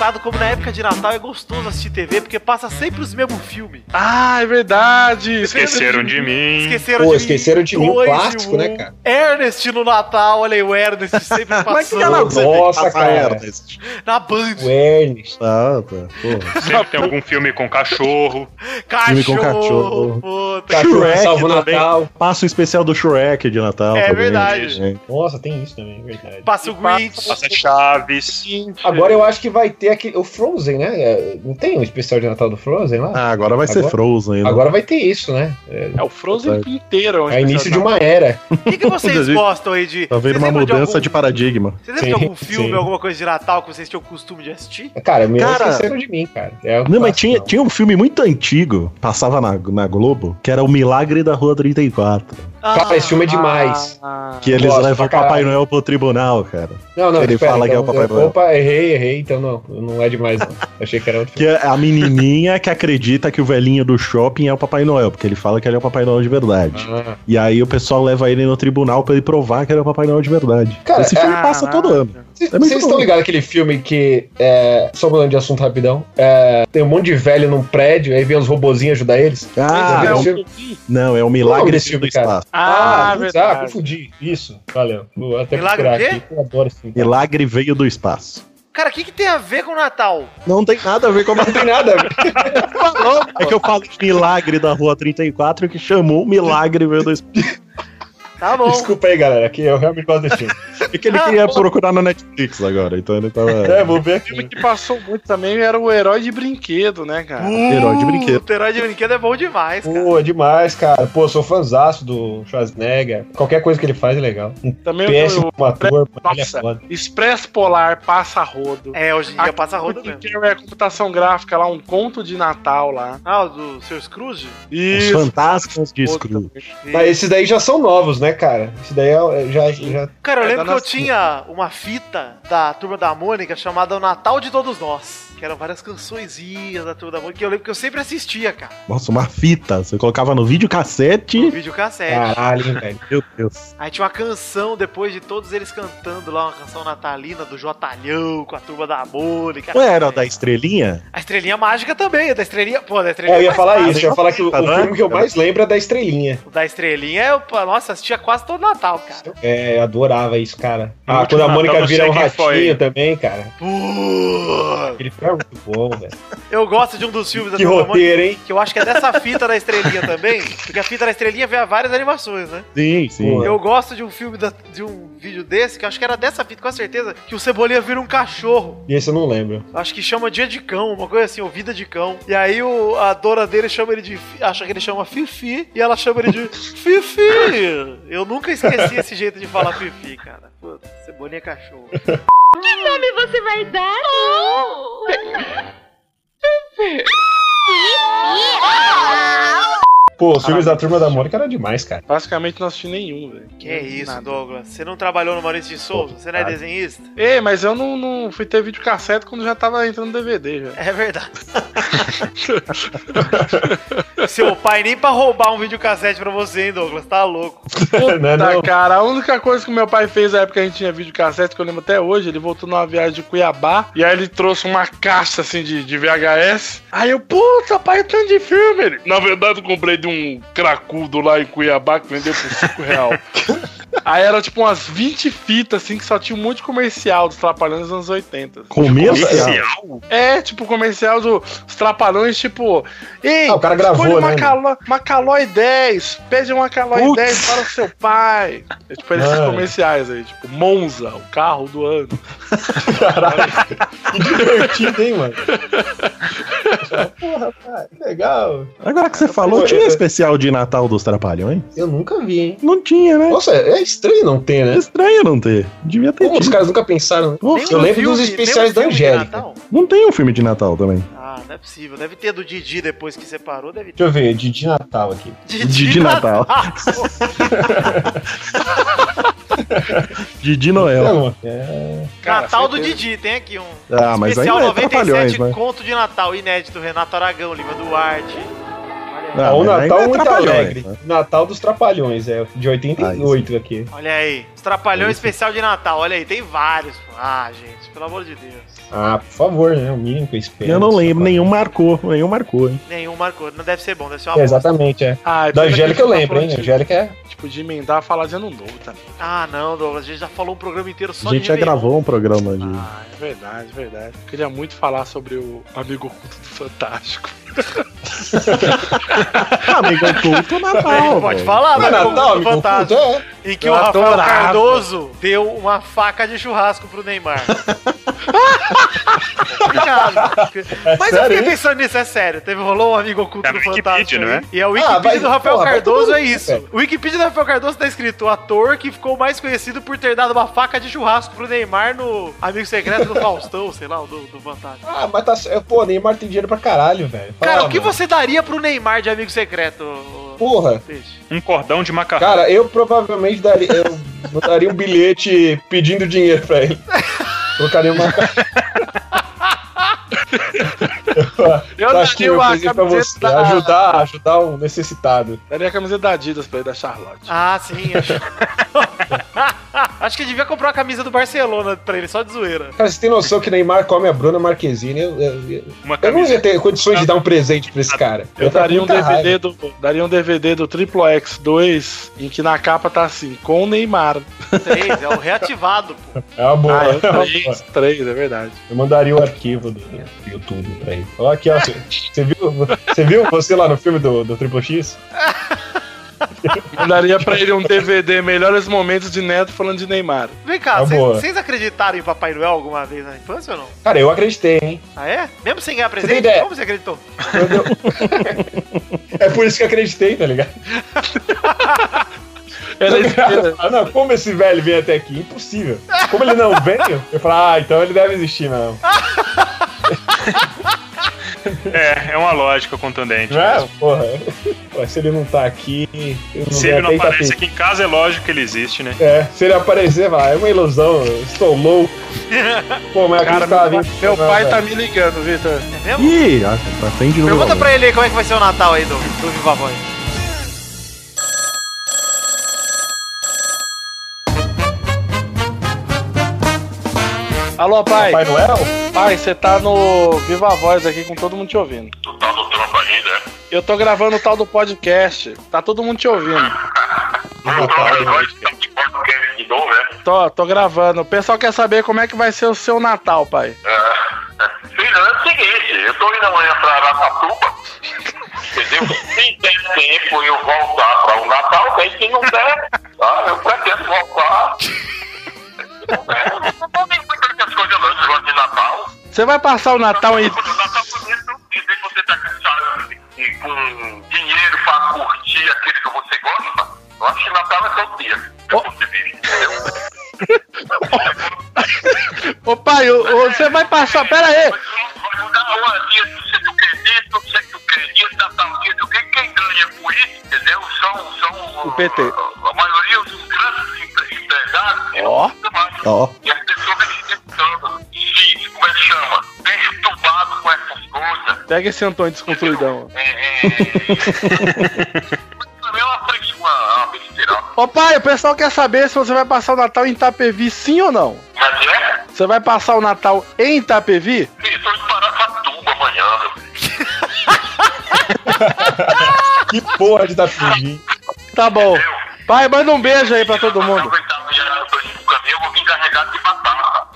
Engraçado como na época de Natal é gostoso assistir TV, porque passa sempre os mesmos filmes. Ah, é verdade. Esqueceram de mim. Esqueceram Pô, de esqueceram de mim, um dois e clássico, né, cara? Ernest no Natal, olha aí, o Ernest [LAUGHS] sempre Mas que passando canal que você que Nossa, cara. Ernest? na Band. O Ernest. Ah, tá. Pô. Sempre tem algum filme com cachorro. Cachorro, [LAUGHS] Filme com cachorro. puta. Cachorro Shrek salvo também. Natal. Passa o especial do Shrek de Natal. É também. verdade. É. Nossa, tem isso também, é verdade. Passa o Grinch. Passa Chaves. Agora eu acho que vai ter aquele, o Frozen, né? É, Não tem um especial de Natal do Frozen lá? Ah, agora vai ser Agora- Frozen. né? Agora vai ter isso, né? É, É o Frozen inteiro. é início de uma era. O que, que vocês gostam aí de. Tá vendo uma mudança algum- de paradigma. Vocês lembram de algum filme, sim. alguma coisa de Natal que vocês tinham costume de assistir? Cara, me Cara- esqueceram de mim, cara. É o Não, mas tinha, não. tinha um filme muito antigo, passava na, na Globo, que era O Milagre da Rua 34. Cara, esse filme é demais. Ah, Que eles Gosto levam o Papai. Noel pro tribunal, cara. Não, não, Ele espera, fala que é o então, Papai Noel. Opa, errei, errei, então não, não é demais não. [LAUGHS] Achei que era outro Que é a menininha que acredita que o velhinho do shopping é o Papai Noel, porque ele fala que ele é o Papai Noel de verdade. filme. Ah, E aí o pessoal leva ele no tribunal pra ele provar que ele é o Papai Noel de verdade. Cara, Esse filme passa todo ano. Vocês É vocês bom. estão ligados aquele filme que, é, só mudando de assunto rapidão, é, tem um monte de velho num prédio, aí vem os robozinhos ajudar eles? Ah, é viram o- esse filme? não, é o o nome Milagre desse do filme, cara? Espaço. Ah, verdade. exato, confundi. Isso, valeu. Vou até Milagre o aqui, eu adoro esse filme. Milagre veio do espaço. Cara, o que, que tem a ver com o Natal? Não tem nada a ver com a Não tem nada a ver. [LAUGHS] É que eu falei de milagre da rua 34 que chamou o milagre veio do espaço. [LAUGHS] Tá bom. Desculpa aí, galera, que eu realmente gosto desse filme. É que ele queria procurar no Netflix agora, então ele tava. É, vou ver O filme que passou muito também era o Herói de Brinquedo, né, cara? Herói de brinquedo. Puta, herói de brinquedo é bom demais, cara. Pô, é demais, cara. Pô, sou fãzaço do Schwarzenegger. Qualquer coisa que ele faz é legal. Um Também péssimo o, ator, mas ele é Nossa, foda. Expresso Polar, Passa Rodo. É, hoje em dia Aqui passa roda mesmo. que é computação gráfica lá, um conto de Natal lá. Ah, o do seu Scrooge? Os Isso. fantasmas de Rodo Scrooge. Mas esses daí já são novos, né, cara? Esse daí é, já, já. Cara, eu É, lembro da que eu tinha uma fita da Turma da Mônica chamada O Natal de Todos Nós. Que eram várias cançõezinhas da Turma da Mônica que eu lembro que eu sempre assistia, cara. Nossa, uma fita. Você colocava no videocassete. No videocassete. Caralho, hein, velho. Meu Deus. Aí tinha uma canção depois de todos eles cantando lá, uma canção natalina do Jotalhão com a Turma da Mônica. Não era da estrelinha? A estrelinha mágica também, a da estrelinha. Pô, da estrelinha. É, eu ia mais falar fácil. isso, eu ia falar que o, o Tá, filme que eu mais lembro é da Estrelinha. O da estrelinha, eu, nossa, assistia quase todo Natal, cara. É, eu adorava isso, cara. No Ah, quando a Mônica vira um quem foi. ratinho também, cara. Aquele filme é muito bom, velho. eu gosto de um dos filmes da Que da Mônica. roteiro, hein? Que eu acho que é dessa fita da estrelinha também. Porque a fita da estrelinha vem a várias animações, né? Sim, sim. Pô. Eu gosto de um filme, da- de um vídeo desse, que eu acho que era dessa fita, com certeza, que o Cebolinha vira um cachorro. E esse eu não lembro. Acho que chama Dia de Cão, uma coisa assim, ou Vida de Cão. E aí o, a dona dele chama ele de. Fi- Acha que ele chama Fifi, e ela chama ele de Fifi! Eu nunca esqueci esse jeito de falar Fifi, cara. Puta, Cebolinha é cachorro. nome você vai dar? Pô, os filmes da Turma da Mônica eram demais, cara. Basicamente não assisti nenhum, velho. Que é isso, Nada. Douglas? Você não trabalhou no Maurício de Souza? Você não é Cara. desenhista? Ei, mas eu não, não fui ter videocassete quando já tava entrando DVD já. É verdade. [LAUGHS] [LAUGHS] Seu pai nem pra roubar um videocassete pra você, hein, Douglas? Tá louco. Não é Tá, não? cara, a única coisa que meu pai fez na época que a gente tinha videocassete, que eu lembro até hoje, ele voltou numa viagem de Cuiabá, e aí ele trouxe uma caixa, assim, de, de VHS. Aí eu, puta, pai, tanto de filme. Ele, na verdade, eu comprei de um cracudo lá em Cuiabá, que vendeu por 5 real. [LAUGHS] Aí era tipo umas 20 fitas, assim, que só tinha um monte de comercial dos Trapalhões dos anos 80. Começo? Inicial? É, tipo, comercial dos Trapalhões, tipo... Ei, Ah, o cara gravou, escolha uma, né, caló, uma Calói 10, pede uma Calói Putz. 10 para o seu pai. É tipo esses Mano. comerciais aí, tipo, Monza, o carro do ano. [LAUGHS] Caralho. Que divertido, hein, mano? Porra, pai, que legal. Agora que você falou, tinha especial de Natal dos Trapalhões? Eu nunca vi, hein? Não tinha, né? Nossa, é estranho não ter, É né? estranho não ter. Devia ter Como os caras nunca pensaram, né? Nossa, Eu um lembro dos especiais da filme de Angélica. Natal? não tem um filme de Natal também. Ah, não é possível. Deve ter do Didi depois que separou, deve ter. Deixa eu ver, de Natal aqui. Didi Natal. [LAUGHS] Didi Noel. Não, é... Cara, Natal do. Didi, tem aqui um. Ah, mas Especial ainda é 97 Trapalhões, né? conto de Natal, inédito, Renato Aragão, Lima Duarte. Aí. Ah, o mas Natal é muito alegre. né? Natal dos Trapalhões, é de 88 aqui. Olha aí. Os Trapalhões especial de Natal, olha aí, tem vários. Ah, gente, pelo amor de Deus. Ah, por favor, né? O mínimo que eu espero. Eu não lembro, nenhum marcou, nenhum marcou, hein? Nenhum marcou. Não deve ser bom, deve ser uma É, exatamente, é. Ah, Da Angélica eu daquele lembro, hein? tá falando Angélica é. de- Tipo, de emendar a falar de ano novo também. Ah, não, Douglas, a gente já falou um programa inteiro só A gente de já gravou um programa de. Ah, é verdade, é verdade. Queria muito falar sobre o amigo oculto do Fantástico. [LAUGHS] Amigo oculto Natal. Pode falar, Não é né? Natal, amigo Fantástico. oculto? É. Em que Eu o Rafael adorava. Cardoso deu uma faca de churrasco pro Neymar. [LAUGHS] Obrigado. Mas eu fiquei pensando nisso, é sério. Teve, rolou um amigo oculto É do Fantástico. não aí. é? E a Ah, Wikipedia vai- do Rafael Cardoso é isso. O Wikipedia do Rafael Cardoso tá escrito ator que ficou mais conhecido por ter dado uma faca de churrasco pro Neymar no Amigo Secreto do Faustão, sei lá, o do, do Fantástico. Ah, mas tá. é, Pô, Neymar tem dinheiro pra caralho, velho. Cara, o que mano. você daria pro Neymar de Amigo Secreto? Porra. Um cordão de macarrão. Cara, eu provavelmente daria. Eu mandaria um bilhete pedindo dinheiro pra ele. Colocaria uma. [LAUGHS] Eu Eu acho que daria eu uma presente pra você. camiseta da- Ajudar, ajudar um necessitado. Daria a camiseta da Adidas pra ele, da Charlotte. Ah, sim. acho- [LAUGHS] Acho que devia comprar uma camisa do Barcelona pra ele, só de zoeira. Cara, você tem noção que Neymar come a Bruna Marquezine? Eu, eu- eu- Uma eu não ia ter condições de dar um presente pra esse cara. Eu com daria um, DVD raiva. do, daria um DVD do Triple X2, em que na capa tá assim, com o Neymar. Três, é o reativado, pô. É uma boa. Ah, é eu uma boa. três, três, é verdade. Eu mandaria o arquivo do YouTube pra ele. Ó, aqui, ó. Você você viu, você viu você lá no filme do, do Triple X? Eu daria pra ele um DVD Melhores Momentos de Neto falando de Neymar. Vem cá, Tá vocês- vocês acreditaram em Papai Noel alguma vez na infância ou não? Cara, eu acreditei, hein? Ah, é? Mesmo sem ganhar presente? ideia? Como você acreditou? É por isso que eu acreditei, tá ligado? Ah, não, como esse velho veio até aqui? Impossível. Como ele não veio, eu falo, ah, então ele deve existir mesmo. [LAUGHS] [LAUGHS] É, é uma lógica contundente. É? mesmo. Porra. Se ele não tá aqui. ele não Se ele não aparece aqui em casa, é lógico que ele existe, né? É, se ele aparecer, vai, é uma ilusão, eu estou louco. [LAUGHS] Pô, mas Cara, acreditava meu, vindo. meu pai tá me ligando, Vitor. É mesmo? Ih, ah, atende no Pergunta meu pra ele aí como é que vai ser o Natal aí do, do Viva Voz. Alô, pai. Papai Noel? Pai, você tá no Viva Voz aqui com todo mundo te ouvindo. Tu tá no trampo ainda? Eu tô gravando o tal do podcast. Tá todo mundo te ouvindo. [LAUGHS] Não, de novo, né? Tô, tô gravando. O pessoal quer saber como é que vai ser o seu Natal, pai. É, filho, é o seguinte, eu tô indo amanhã pra Aracatuba, entendeu? Se der tempo eu voltar pra o Natal, bem se não der, tá? Eu pretendo voltar. [LAUGHS] Não der, eu não não, esse negócio de Natal. Você vai passar o Natal em. O Natal bonito, vez de você tá sabe, e com dinheiro pra curtir aquilo que você gosta, eu acho que Natal é todo dia. É você vive, entendeu? [LAUGHS] Ô, pai, o- o- você vai passar. Pera aí. Vai mudar o dia do que, do do dia do. Quem ganha com isso, entendeu? São, são O PT. A, a maioria dos grandes empre- empresários. e Ó. Ó. E as pessoas tentando se, como é que chama? Perturbado com essas coisas. Pega esse Antônio desconstruidão. É, é, Também é [LAUGHS] uma frescura, é uma besteira. Ô, pai, o pessoal quer saber se você vai passar o Natal em Itapevi, sim ou não? Mas é, Você vai passar o Natal em Itapevi? filho, tô indo para Aracatuba amanhã, meu [LAUGHS] filho. Que porra de Itapevi. Tá bom. Pai, manda um beijo aí pra todo mundo. vou aproveitar o dia que eu tô indo pro caminho, eu vou vir carregado de batata.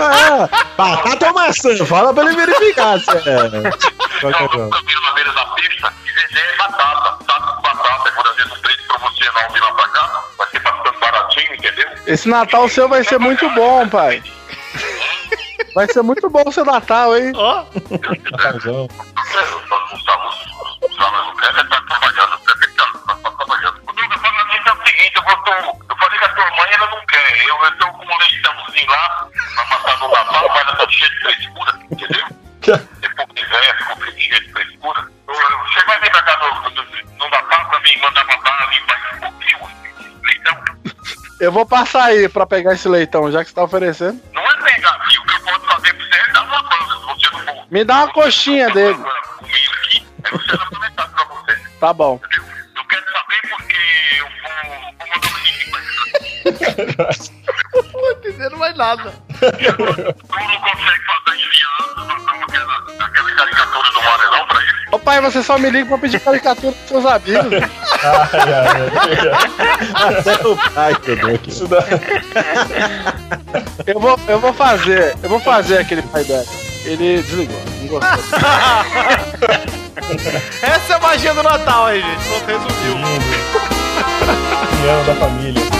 Ah, batata ou maçã? Fala pra ele verificar se é. Eu vou pro caminho na beira da pista e vender batata, de batata. Vir lá pra cá, vai ser bastante baratinho, entendeu? Esse Natal seu vai ser muito bom, pai. Vai ser muito bom o seu Natal, hein? Ó, Natalzão. Não trabalhando, mãe ela não quer. Eu, eu tô com um leitãozinho lá, pra matar no Natal, mas ela tá cheia de frescura, entendeu? Depois que velha, ficou cheia de frescura. Você vai vir pra cá no, no, no Natal pra mim mandar matar ali, vai um pouquinho, leitão. Eu vou passar aí pra pegar esse leitão, já que você tá oferecendo. Não é pegar, filho, o que eu posso fazer pra você é dar uma manga, se você não for. Me dá uma coxinha dele. Comigo aqui, aí você uma metade pra você. Tá bom. entendeu? Não entendendo mais nada. Tu não consegue fazer enviando aquela, caricatura do Manelão pra ele. Ô pai, você só me liga pra pedir caricatura pros seus amigos. Ai, ai, ai. Até o pai que eu dou aqui. Isso dá. Eu vou, eu vou fazer, eu vou fazer aquele pai dela. Ele desligou, não gostou. Essa é a magia do Natal aí, gente. Pronto, resumiu. União da família.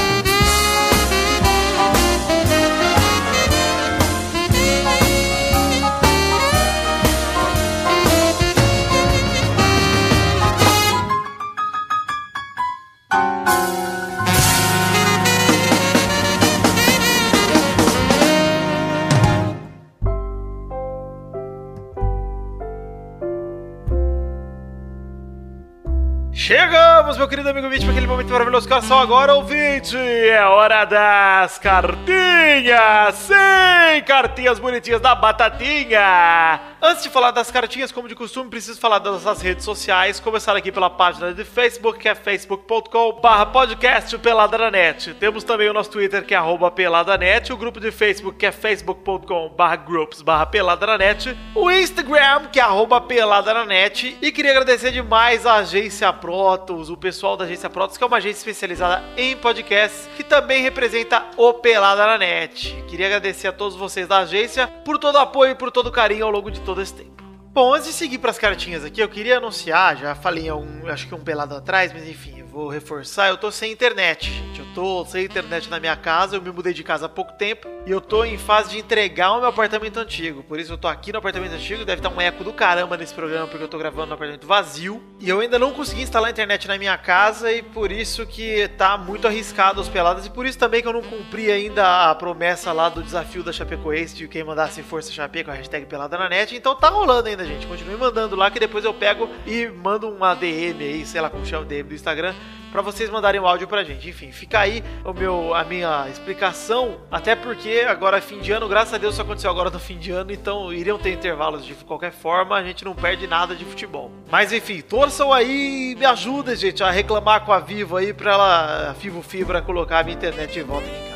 切哥。Meu querido amigo ouvinte, para aquele momento maravilhoso. Coração agora, ouvinte. É hora das cartinhas. Sim, cartinhas bonitinhas da Batatinha. Antes de falar das cartinhas, como de costume, preciso falar das nossas redes sociais. Começar aqui pela página de Facebook, que é facebook.com/barra podcast Peladanet. Temos também o nosso Twitter, que é arroba Peladanet. O grupo de Facebook, que é facebook.com/barra groups barra Peladanet. O Instagram, que é arroba Peladanet. E queria agradecer demais a agência Protos, o pessoal da agência Protos, que é uma agência especializada em podcasts, que também representa o Pelada na Net. Queria agradecer a todos vocês da agência por todo o apoio e por todo o carinho ao longo de todo esse tempo. Bom, antes de seguir para as cartinhas aqui, eu queria anunciar, já falei um, acho que um pelado atrás, mas enfim, vou reforçar, eu tô sem internet, gente. Eu tô sem internet na minha casa, eu me mudei de casa há pouco tempo e eu tô em fase de entregar o meu apartamento antigo. Por isso eu tô aqui no apartamento antigo, deve estar um eco do caramba nesse programa porque eu tô gravando no apartamento vazio. E eu ainda não consegui instalar a internet na minha casa e por isso que tá muito arriscado as peladas e por isso também que eu não cumpri ainda a promessa lá do desafio da Chapecoense de quem mandasse Força Chape com a hashtag pelada na net. Então tá rolando ainda, gente. Continue mandando lá que depois eu pego e mando uma DM aí, sei lá como chama DM do Instagram, para vocês mandarem o áudio pra gente. Enfim, fica aí o meu, a minha explicação, até porque agora é fim de ano, graças a Deus isso aconteceu agora no fim de ano, então iriam ter intervalos de qualquer forma, a gente não perde nada de futebol. Mas enfim, torçam aí e me ajudem, gente, a reclamar com a Vivo aí pra ela, a Vivo Fibra, colocar a minha internet de volta aqui.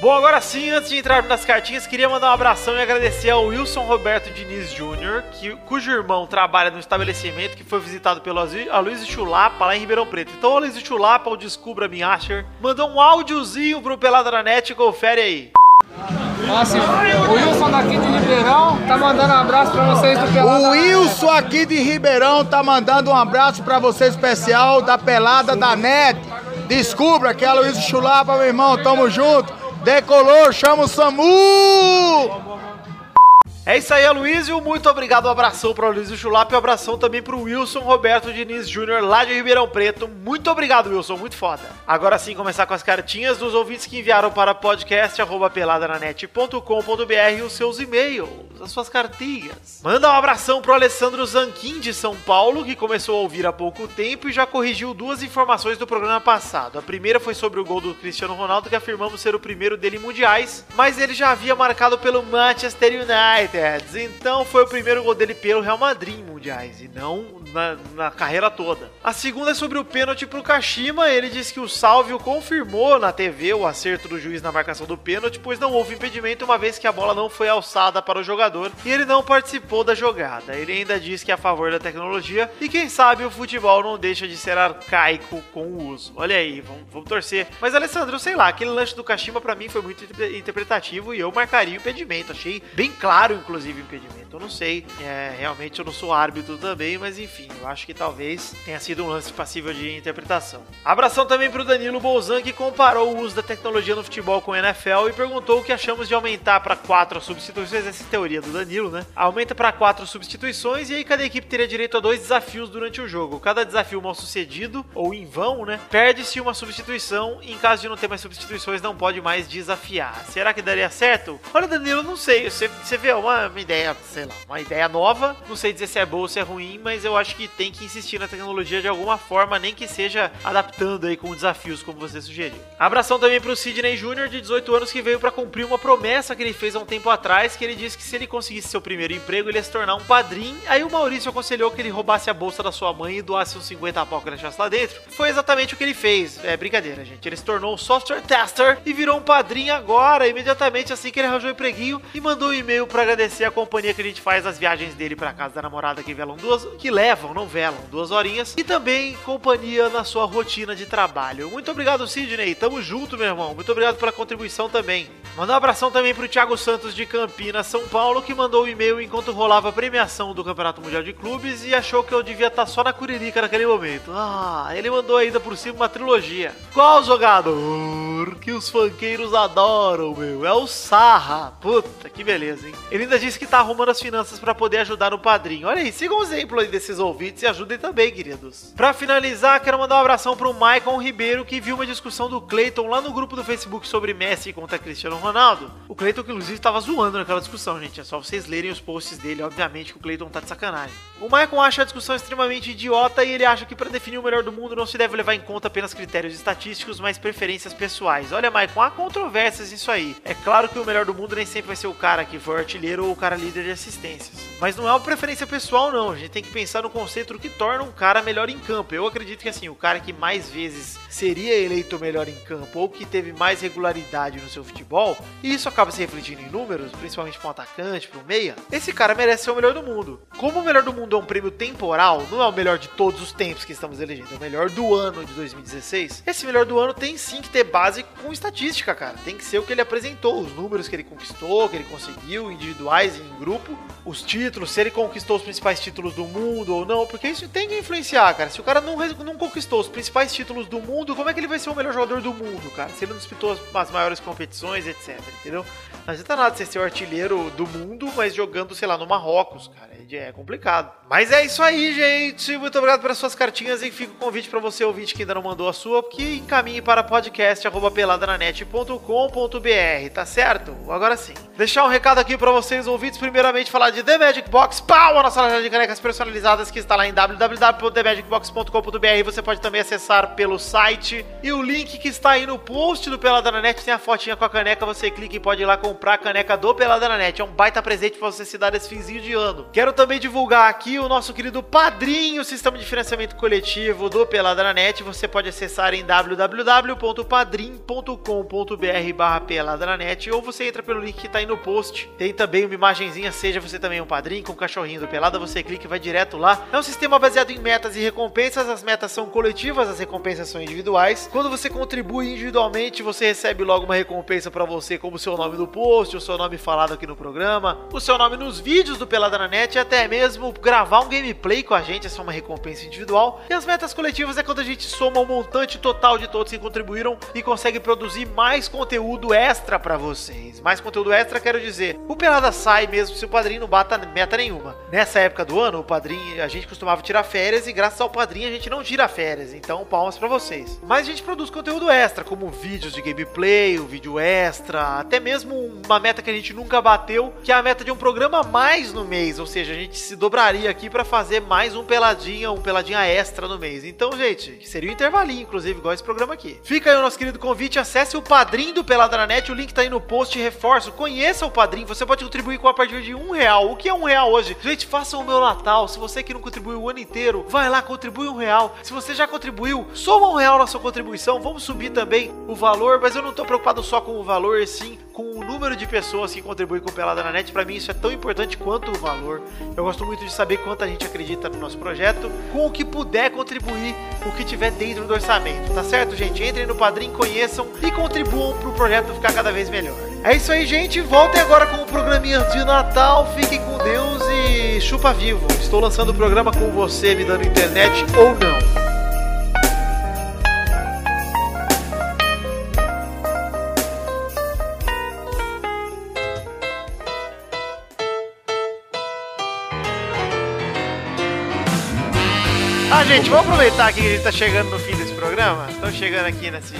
Bom, agora sim, antes de entrar nas cartinhas, queria mandar um abração e agradecer ao Wilson Roberto Diniz Jr., que, cujo irmão trabalha no estabelecimento que foi visitado pelo Aloysio Chulapa lá em Ribeirão Preto. Então, Aloysio Chulapa, o Descubra Minhasher, mandou um áudiozinho pro Pelada na Net, confere aí. Assim, o Wilson daqui de Ribeirão tá mandando um abraço pra vocês do Pelada. O Wilson aqui de Ribeirão tá mandando um abraço pra você especial da Pelada da NET. Descubra que é Luiz Chulapa, meu irmão, tamo junto. Decolou, chama o SAMU! É isso aí, Aloysio. Muito obrigado. Um abração para o Aloysio Chulapa e um abração também para o Wilson Roberto Diniz Jr., lá de Ribeirão Preto. Muito obrigado, Wilson. Muito foda. Agora sim, começar com as cartinhas dos ouvintes que enviaram para podcast.peladananet.com.br os seus e-mails, as suas cartinhas. Manda um abração pro Alessandro Zanquim, de São Paulo, que começou a ouvir há pouco tempo e já corrigiu duas informações do programa passado. A primeira foi sobre o gol do Cristiano Ronaldo, que afirmamos ser o primeiro dele em mundiais, mas ele já havia marcado pelo Manchester United. Então foi o primeiro gol dele pelo Real Madrid em mundiais, e não na, na carreira toda. A segunda é sobre o pênalti pro Kashima. Ele disse que o Salvio confirmou na TV o acerto do juiz na marcação do pênalti, pois não houve impedimento, uma vez que a bola não foi alçada para o jogador e ele não participou da jogada. Ele ainda diz que é a favor da tecnologia e quem sabe o futebol não deixa de ser arcaico com o uso. Olha aí, vamos, vamos torcer. Mas Alessandro, sei lá, aquele lance do Kashima pra mim foi muito interpre- interpretativo e eu marcaria o impedimento. Achei bem claro, inclusive, o impedimento. Eu não sei, é, realmente eu não sou árbitro também, mas enfim, eu acho que talvez tenha sido um lance passível de interpretação. Abração também pro Danilo Bolzan, que comparou o uso da tecnologia no futebol com o NFL e perguntou o que achamos de aumentar para quatro substituições. Essa é teoria do Danilo, né? Aumenta para quatro substituições e aí cada equipe teria direito a dois desafios durante o jogo. Cada desafio mal sucedido ou em vão, né? Perde-se uma substituição e em caso de não ter mais substituições, não pode mais desafiar. Será que daria certo? Olha, Danilo, não sei. Você, você vê uma, uma ideia, sei lá, uma ideia nova. Não sei dizer se é boa ou se é ruim, mas eu acho que tem que insistir na tecnologia de alguma forma, nem que seja adaptando aí com desafios, como você sugeriu. Abração também pro Sidney Jr., de 18 anos, que veio para cumprir uma promessa que ele fez há um tempo atrás, que ele disse que se ele conseguisse seu primeiro emprego, ele ia se tornar um padrinho. Aí o Maurício aconselhou que ele roubasse a bolsa da sua mãe e doasse uns 50 pau que ele achasse lá dentro. Foi exatamente o que ele fez. É brincadeira, gente. Ele se tornou um software tester e virou um padrinho agora, imediatamente assim que ele arranjou o empreguinho e mandou um e-mail para agradecer a companhia que a gente faz nas viagens dele para casa da namorada que velam duas, que levam, não velam, duas horinhas e também companhia na sua rotina de trabalho. Muito obrigado, Sidney. Tamo junto, meu irmão. Muito obrigado pela contribuição também. Mandar um abração também pro Thiago Santos de Campinas, São Paulo, que mandou o e-mail enquanto rolava a premiação do Campeonato Mundial de Clubes e achou que eu devia estar só na Curirica naquele momento. Ah, ele mandou ainda por cima uma trilogia. Qual jogador que os funkeiros adoram, meu? É o Sarra. Puta, que beleza, hein? Ele ainda disse que tá arrumando as finanças pra poder ajudar no padrinho. Olha aí, sigam o exemplo aí desses ouvintes e ajudem também, queridos. Pra finalizar, quero mandar um abração pro Maicon Ribeiro, que viu uma discussão do Clayton lá no grupo do Facebook sobre Messi contra Cristiano Ronaldo. O Clayton, que inclusive tava zoando naquela discussão, gente. É só vocês lerem os posts dele, obviamente que o Clayton tá de sacanagem. O Maicon acha a discussão extremamente idiota e ele acha que para definir o melhor do mundo não se deve levar em conta apenas critérios estatísticos, mas preferências pessoais. Olha, Maicon, há controvérsias nisso aí. É claro que o melhor do mundo nem sempre vai ser o cara que foi artilheiro ou o cara líder de assistências. Mas não é uma preferência pessoal, não. A gente tem que pensar no conceito do que torna um cara melhor em campo. Eu acredito que assim, o cara que mais vezes seria eleito melhor em campo ou que teve mais regularidade no seu futebol, e isso acaba se refletindo em números, principalmente para um atacante, para um meia, esse cara merece ser o melhor do mundo. Como o melhor do mundo é um prêmio temporal, não é o melhor de todos os tempos que estamos elegendo, é o melhor do ano de 2016. Esse melhor do ano tem sim que ter base com estatística, cara. Tem que ser o que ele apresentou, os números que ele conquistou, que ele conseguiu, individuais e em grupo, os títulos, se ele conquistou os principais títulos do mundo ou não, porque isso tem que influenciar, cara. Se o cara não, não conquistou os principais títulos do mundo, mundo, como é que ele vai ser o melhor jogador do mundo, cara? Se ele não disputou as, maiores competições, etc, entendeu? Não adianta nada você ser o artilheiro do mundo, mas jogando, sei lá, no Marrocos, cara. É, é complicado. Mas é isso aí, gente. Muito obrigado pelas suas cartinhas e fica o convite para você, ouvinte, que ainda não mandou a sua, que encaminhe para podcast.peladananet.com.br, tá certo? Agora sim. Deixar um recado aqui para vocês, ouvintes, primeiramente falar de The Magic Box, pau, a nossa loja de canecas personalizadas que está lá em www.themagicbox.com.br. Você pode também acessar pelo site e o link que está aí no post do Pelada na Net tem a fotinha com a caneca, você clica e pode ir lá comprar a caneca do Pelada na Net. É um baita presente para você se dar esse finzinho de ano. Quero também divulgar aqui o nosso querido padrinho, sistema de financiamento coletivo do Pelada na Net. Você pode acessar em www.padrim.com.br barra Pelada na Net ou você entra pelo link que tá aí no post. Tem também uma imagenzinha, seja você também um padrinho com cachorrinho do Pelada, você clica e vai direto lá. É um sistema baseado em metas e recompensas. As metas são coletivas, as recompensas são individuais. Quando você contribui individualmente, você recebe logo uma recompensa para você, como seu nome no post, o seu nome falado aqui no programa, o seu nome nos vídeos do Pelada na Net e até mesmo gravar um gameplay com a gente, essa é uma recompensa individual. E as metas coletivas é quando a gente soma o montante total de todos que contribuíram e consegue produzir mais conteúdo extra para vocês. Mais conteúdo extra, quero dizer, o Pelada sai mesmo se o padrinho não bata meta nenhuma. Nessa época do ano, o padrinho, a gente costumava tirar férias e graças ao padrinho a gente não tira férias. Então, palmas para vocês. Mas a gente produz conteúdo extra, como vídeos de gameplay, um vídeo extra, até mesmo uma meta que a gente nunca bateu, que é a meta de um programa a mais no mês, ou seja, gente se dobraria aqui para fazer mais um peladinha, um peladinha extra no mês. Então, gente, seria um intervalinho, inclusive, igual esse programa aqui. Fica aí o nosso querido convite, acesse o padrinho do Pelada na Net, o link tá aí no post, reforço, conheça o padrinho, você pode contribuir com a partir de um real. O que é um real hoje? Gente, faça o meu Natal. Se você que não contribuiu o ano inteiro, vai lá, contribui um real. Se você já contribuiu, soma um real na sua contribuição. Vamos subir também o valor, mas eu não tô preocupado só com o valor, sim com o número de pessoas que contribuem com o Pelada na Net. Para mim, isso é tão importante quanto o valor. Eu gosto muito de saber quanta gente acredita no nosso projeto, com o que puder contribuir, o que tiver dentro do orçamento, tá certo, gente? Entrem no Padrim, conheçam e contribuam pro projeto ficar cada vez melhor. É isso aí, gente. Voltem agora com o programinha de Natal. Fiquem com Deus e chupa vivo. Estou lançando o programa com você, me dando internet ou não. Gente, vamos aproveitar que a gente tá chegando no fim desse programa. Estamos chegando aqui nesse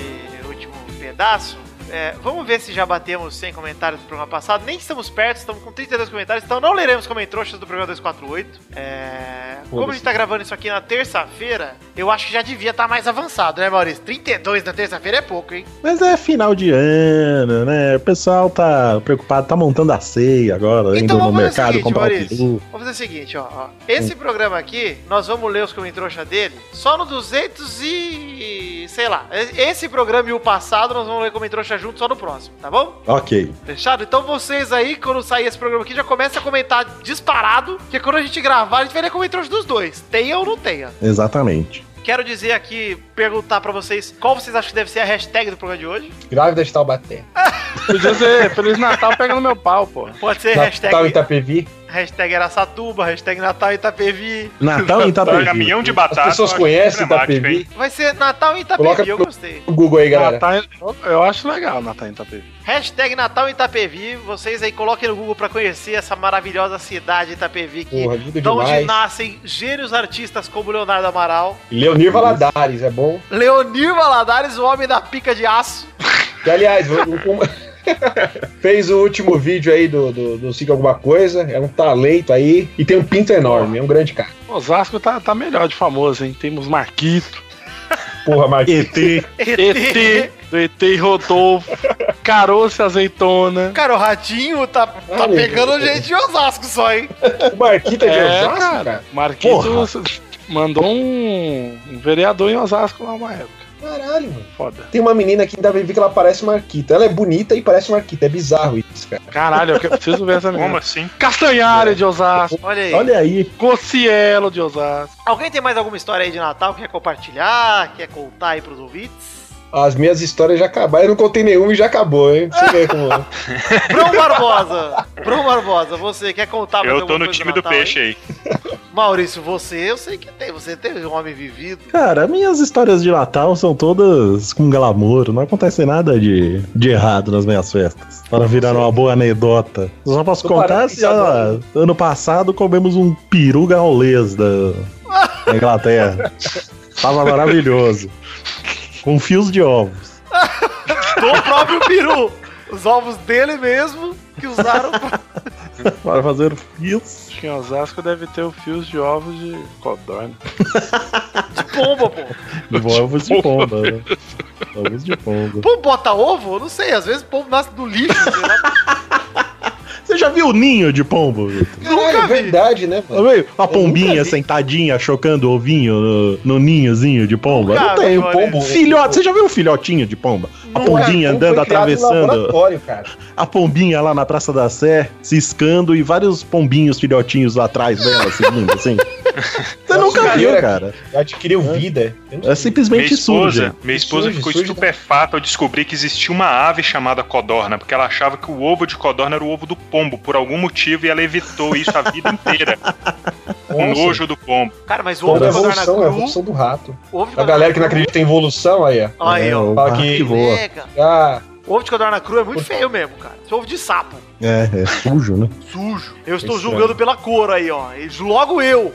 último pedaço. É, vamos ver se já batemos 100 comentários do programa passado. Nem estamos perto, estamos com 32 comentários, então não leremos comentários do programa 248. É, como a gente tá gravando isso aqui na terça-feira, eu acho que já devia estar tá mais avançado, né, Maurício? 32 na terça-feira é pouco, hein? Mas é final de ano, né? O pessoal tá preocupado, tá montando a ceia agora, então, indo no mercado seguinte, comprar Maurício. Vamos fazer o seguinte, ó, ó. Esse hum. programa aqui, nós vamos ler os comentários dele só no 200 e... sei lá. Esse programa e o passado nós vamos ler comentários junto só no próximo, tá bom? Ok. Fechado? Então vocês aí, quando sair esse programa aqui, já comecem a comentar disparado, que quando a gente gravar, a gente vai ler comentários dos dois. Tenha ou não tenha. Exatamente. Quero dizer aqui, perguntar pra vocês, qual vocês acham que deve ser a hashtag do programa de hoje? Grávida de Taubaté. [LAUGHS] Podia ser Feliz Natal pegando meu pau, pô. Pode ser Natal hashtag... Itapevi. Hashtag Araçatuba, hashtag Natal Itapevi. Natal [LAUGHS] Itapevi. Caminhão de batata. As pessoas conhecem emblemático, Itapevi. Vai ser Natal Itapevi, Coloca eu gostei. O Google aí, galera. Natal, eu acho legal Natal Itapevi. Hashtag Natal Itapevi. Vocês aí coloquem no Google pra conhecer essa maravilhosa cidade Itapevi que Porra, lindo de onde demais. nascem gênios artistas como Leonardo Amaral, Leonir Valadares, é bom. Leonir Valadares, o homem da pica de aço. Que, aliás, o- [LAUGHS] fez o último vídeo aí do, do, do Siga Alguma Coisa. É um talento aí. E tem um pinto enorme. É um grande cara. Osasco tá, tá melhor de famoso, hein? Temos Marquito, Porra, Marquinhos. [LAUGHS] ET. ET, do ET e Rodolfo. caroço azeitona. Cara, o ratinho tá, tá Olha, pegando gente de Osasco só, hein? O Marquito é de É, Osasco, cara. cara? Marquitos mandou um, um vereador em Osasco lá uma época. Caralho, mano. Foda. Tem uma menina aqui, dá pra ver que ela parece Marquita. Ela é bonita e parece Marquita. É bizarro isso, cara. Caralho, eu preciso ver essa [LAUGHS] Como menina. assim? Castanhari de Osasco. Olha aí. Olha aí. Cocielo de Osasco. Alguém tem mais alguma história aí de Natal que quer compartilhar? Quer contar aí pros ouvintes? As minhas histórias já acabaram. Eu não contei nenhuma e já acabou, hein? Pra você ver como. [LAUGHS] Bruno Barbosa! Bruno Barbosa, você quer contar Eu tô no coisa time do Natal, peixe hein? aí. Maurício, você, eu sei que tem. Você teve um homem vivido. Cara, minhas histórias de Natal são todas com glamour. Não acontece nada de, de errado nas minhas festas. Para virar uma boa anedota. Só posso Tô contar se ano passado comemos um peru gaulês da, da [LAUGHS] Inglaterra. Tava maravilhoso. Com fios de ovos. [LAUGHS] Do próprio peru. Os ovos dele mesmo que usaram pra... [LAUGHS] Para fazer fios. Acho que em Osasco deve ter o fios de ovos de codorna. [LAUGHS] de pomba, pô. De ovos de pomba, né? Ovos de pomba. Pombo bota ovo? Eu não sei. Às vezes pombo nasce do lixo. sei lá. Você já viu o ninho de pombo? Caralho, é Nunca vi. verdade, né, Tá mano? vendo? Uma pombinha sentadinha chocando ovinho no, no ninhozinho de pomba? Nunca Não tem. vi, um pombo. Filhote, você já viu um filhotinho de pomba? A Nunca. pombinha Como andando, atravessando. laboratório, cara. A pombinha lá na Praça da Sé, ciscando e vários pombinhos filhotinhos lá atrás dela, seguindo, assim. [LAUGHS] Nunca viu, cara. Adquiriu vida. Eu não É sei. Minha simplesmente esposa, surge. minha esposa Surge, ficou surge. estupefata ao descobrir que existia uma ave chamada codorna, porque ela achava que o ovo de codorna era o ovo do pombo, por algum motivo, e ela evitou isso a vida inteira. [LAUGHS] Com nojo do pombo. Cara, mas o ovo é de codorna evolução, é a cru... evolução do rato. A galera que não cru- acredita em evolução, aí, ó. Aí, É, ó. Fala que- voa. Legal. Ah, Ovo de codorna cru é muito feio mesmo, cara. Isso é ovo de sapo. É, é sujo, né? Sujo. Eu estou Estranho. julgando pela cor aí, ó. E Logo eu.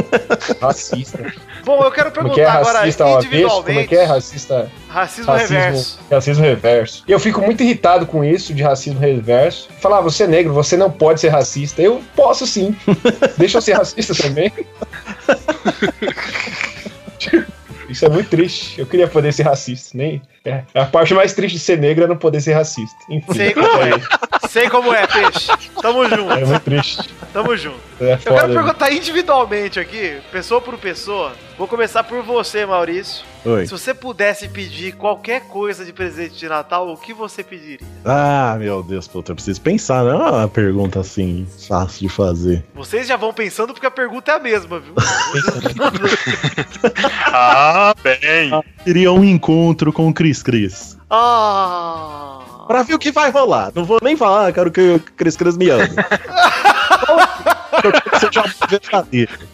[LAUGHS] racista. Bom, eu quero Como é que é perguntar agora racista ao avesso? Como é que é racista? Racismo, Racismo, reverso. racismo reverso. E eu fico muito irritado com isso, de racismo reverso. Falar, ah, você é negro, você não pode ser racista. Eu posso sim. [LAUGHS] Deixa eu ser racista também. [LAUGHS] Isso é muito triste. Eu queria poder ser racista. Nem... É. A parte mais triste de ser negro é não poder ser racista. Enfim. Sei como é. Sei como é, peixe. Tamo É junto. muito triste. Tamo junto. É Eu foda. quero perguntar individualmente aqui, pessoa por pessoa. Vou começar por você, Maurício. Oi. Se você pudesse pedir qualquer coisa de presente de Natal, o que você pediria? Ah, meu Deus, puta, eu preciso pensar, não é uma pergunta assim, fácil de fazer. Vocês já vão pensando porque a pergunta é a mesma, viu? [LAUGHS] Ah, bem. Queria um encontro com o Cris Cris. Ah! Pra ver o que vai rolar. Não vou nem falar, quero que o Cris Cris me ame. [LAUGHS]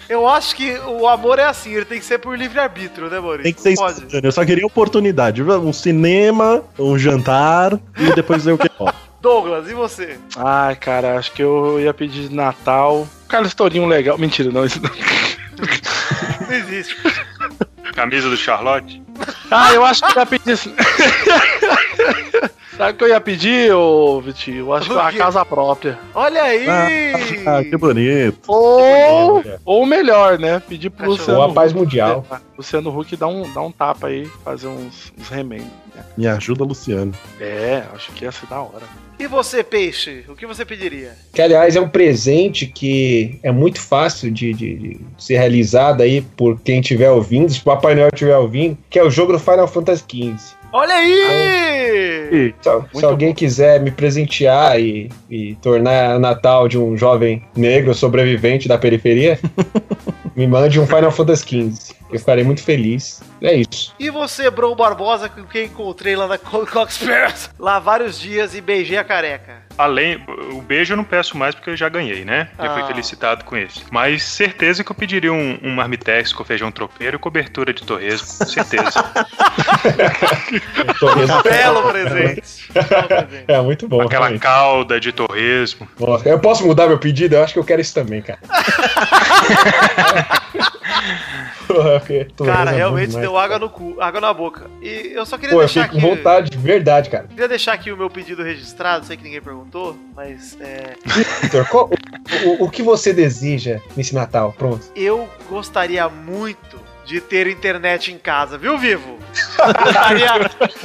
eu acho que o amor é assim, ele tem que ser por livre-arbítrio, né, Maurício? Tem que ser espontâneo. Eu só queria oportunidade. Um cinema, um jantar e depois ver o que rola. [LAUGHS] Douglas, e você? Ai, cara, acho que eu ia pedir Natal. Cara, historinho legal. Mentira, não, isso não. Não existe. Camisa do Charlotte? Ah, eu acho que eu ia pedir. [LAUGHS] Sabe o que eu ia pedir, ô Vitinho? Eu acho que O a quê? casa própria. Olha aí! Ah, que bonito. Ou, ou melhor, né? Pedir pro Cachorro. Luciano Ou a paz Huck- mundial. Luciano Huck dar um, dar um tapa aí, fazer uns, uns remendos. né? Me ajuda, Luciano. É, acho que ia ser da hora. E você, peixe? O que você pediria? Que, aliás, é um presente que é muito fácil de, de- de ser realizado aí por quem estiver ouvindo, se o Papai Noel estiver ouvindo, que é o jogo do Final Fantasy XV. Olha aí! Se, se alguém quiser me presentear e, e tornar Natal de um jovem negro sobrevivente da periferia, [LAUGHS] me mande um Final Fantasy XV. Eu ficarei muito feliz. É isso. E você, Bron Barbosa, com quem encontrei lá na Co- Coxpress? Lá vários dias e beijei a careca. Além, o beijo eu não peço mais porque eu já ganhei, né? Já fui Ah. felicitado com isso. Mas certeza que eu pediria um, um marmitex com feijão tropeiro e cobertura de torresmo. Com certeza. [LAUGHS] Torresmo- Belo presente. Belo [LAUGHS] presente. É muito bom. Aquela realmente. calda de torresmo. Nossa, Eu posso mudar meu pedido? Eu acho que eu quero isso também, cara. [LAUGHS] Cara, é realmente demais. deu água no cu, água na boca. E eu só queria Pô, eu deixar com aqui. vontade, de verdade, cara. Queria deixar aqui o meu pedido registrado, sei que ninguém perguntou, mas é, Vitor, qual- o, o- o que você deseja nesse Natal? Pronto. eu gostaria muito de ter internet em casa, viu, Vivo? Gostaria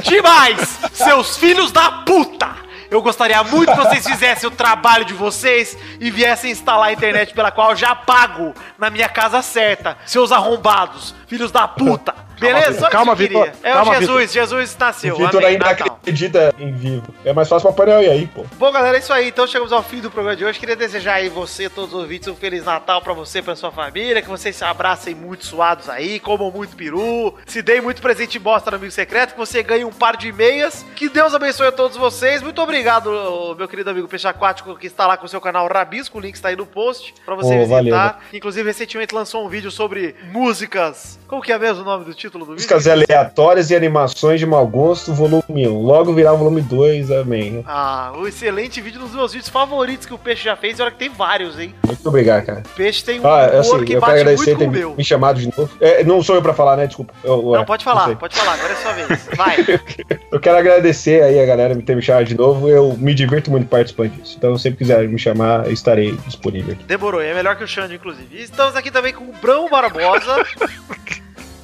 demais, seus filhos da puta! Eu gostaria muito que vocês fizessem o trabalho de vocês e viessem instalar a internet pela qual eu já pago na minha casa certa, seus arrombados, filhos da puta. [LAUGHS] Beleza? Calma. Vitor. É o Calma, Jesus, Jesus nasceu. O Vitor ainda Natal. acredita em vivo. É mais fácil pra Papai aí, pô. Bom, galera, é isso aí. Então chegamos ao fim do programa de hoje. Queria desejar aí você, todos os ouvintes, um Feliz Natal pra você e pra sua família. Que vocês se abracem muito suados aí, comam muito peru, se deem muito presente bosta no amigo secreto, que você ganhe um par de meias. Que Deus abençoe a todos vocês. Muito obrigado, meu querido amigo Peixe Aquático, que está lá com o seu canal Rabisco. O link está aí no post pra você Oh, visitar. valeu. Inclusive, recentemente lançou um vídeo sobre músicas. Como que é mesmo o nome do título do vídeo? Músicas aleatórias e animações de mau gosto, volume 1. Logo virá o volume 2, amém. Ah, um excelente vídeo, um dos meus vídeos favoritos que o Peixe já fez. E olha que tem vários, hein? Muito obrigado, cara. O Peixe tem um Ah, assim, que eu bate agradecer muito com ter o meu. me chamado de novo. É, não sou eu pra falar, né? Desculpa. Eu, Não, pode sei. falar, pode falar, agora é sua vez. Vai. [LAUGHS] Eu quero agradecer aí a galera por ter me chamado de novo. Eu me divirto muito participando disso. Então, se sempre quiser me chamar, eu estarei disponível. Demorou, é melhor que o Xande, inclusive. E estamos aqui também com o Brão Barbosa. [LAUGHS]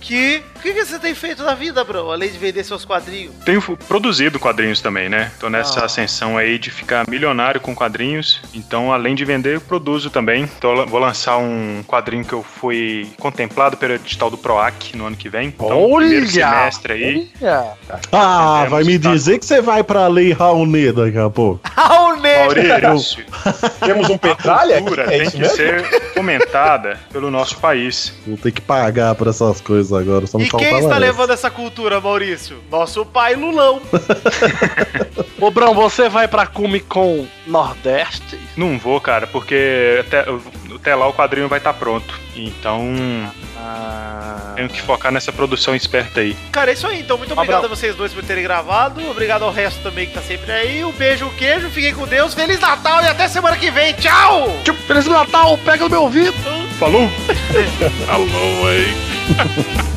que. O que, que você tem feito na vida, Brão? Além de vender seus quadrinhos? Tenho produzido quadrinhos também, né? Tô nessa Ah. ascensão aí de ficar milionário com quadrinhos. Então, além de vender, eu produzo também. Tô, vou lançar um quadrinho que eu fui contemplado pelo edital do PROAC no ano que vem. Então, primeiro Olha! semestre aí. Olha! Ah, Temos vai me tá- dizer que você vai pra Lei Raoni daqui a pouco. [LAUGHS] Maurício, Temos um a petralha? cultura É tem que mesmo? ser fomentada pelo nosso país. Vou ter que pagar por essas coisas agora. Só me E quem está essa. levando essa cultura, Maurício? Nosso pai Lulão. [LAUGHS] Ô, Brão, você vai pra Comic Con Nordeste? Não vou, cara, porque até, até lá o quadrinho vai estar pronto. Então, Ah. tenho que focar nessa produção esperta aí. Cara, é isso aí. Então, muito obrigado a vocês dois por terem gravado. Obrigado ao resto também que tá sempre aí. Um beijo, um queijo. Fiquem com Deus. Feliz Natal e até semana que vem. Tchau! Tipo, Feliz Natal, pega no meu ouvido! Falou! Falou [LAUGHS] aí! [LAUGHS]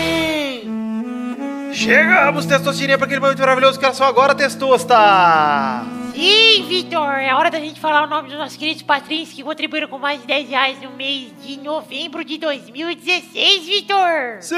Chegamos, Testosterinha, para aquele momento maravilhoso que era só agora, Testosta! Sim, Vitor, é hora da gente falar o nome dos nossos queridos patrões que contribuíram com mais de 10 reais no mês de novembro de 2016, Vitor! Sim,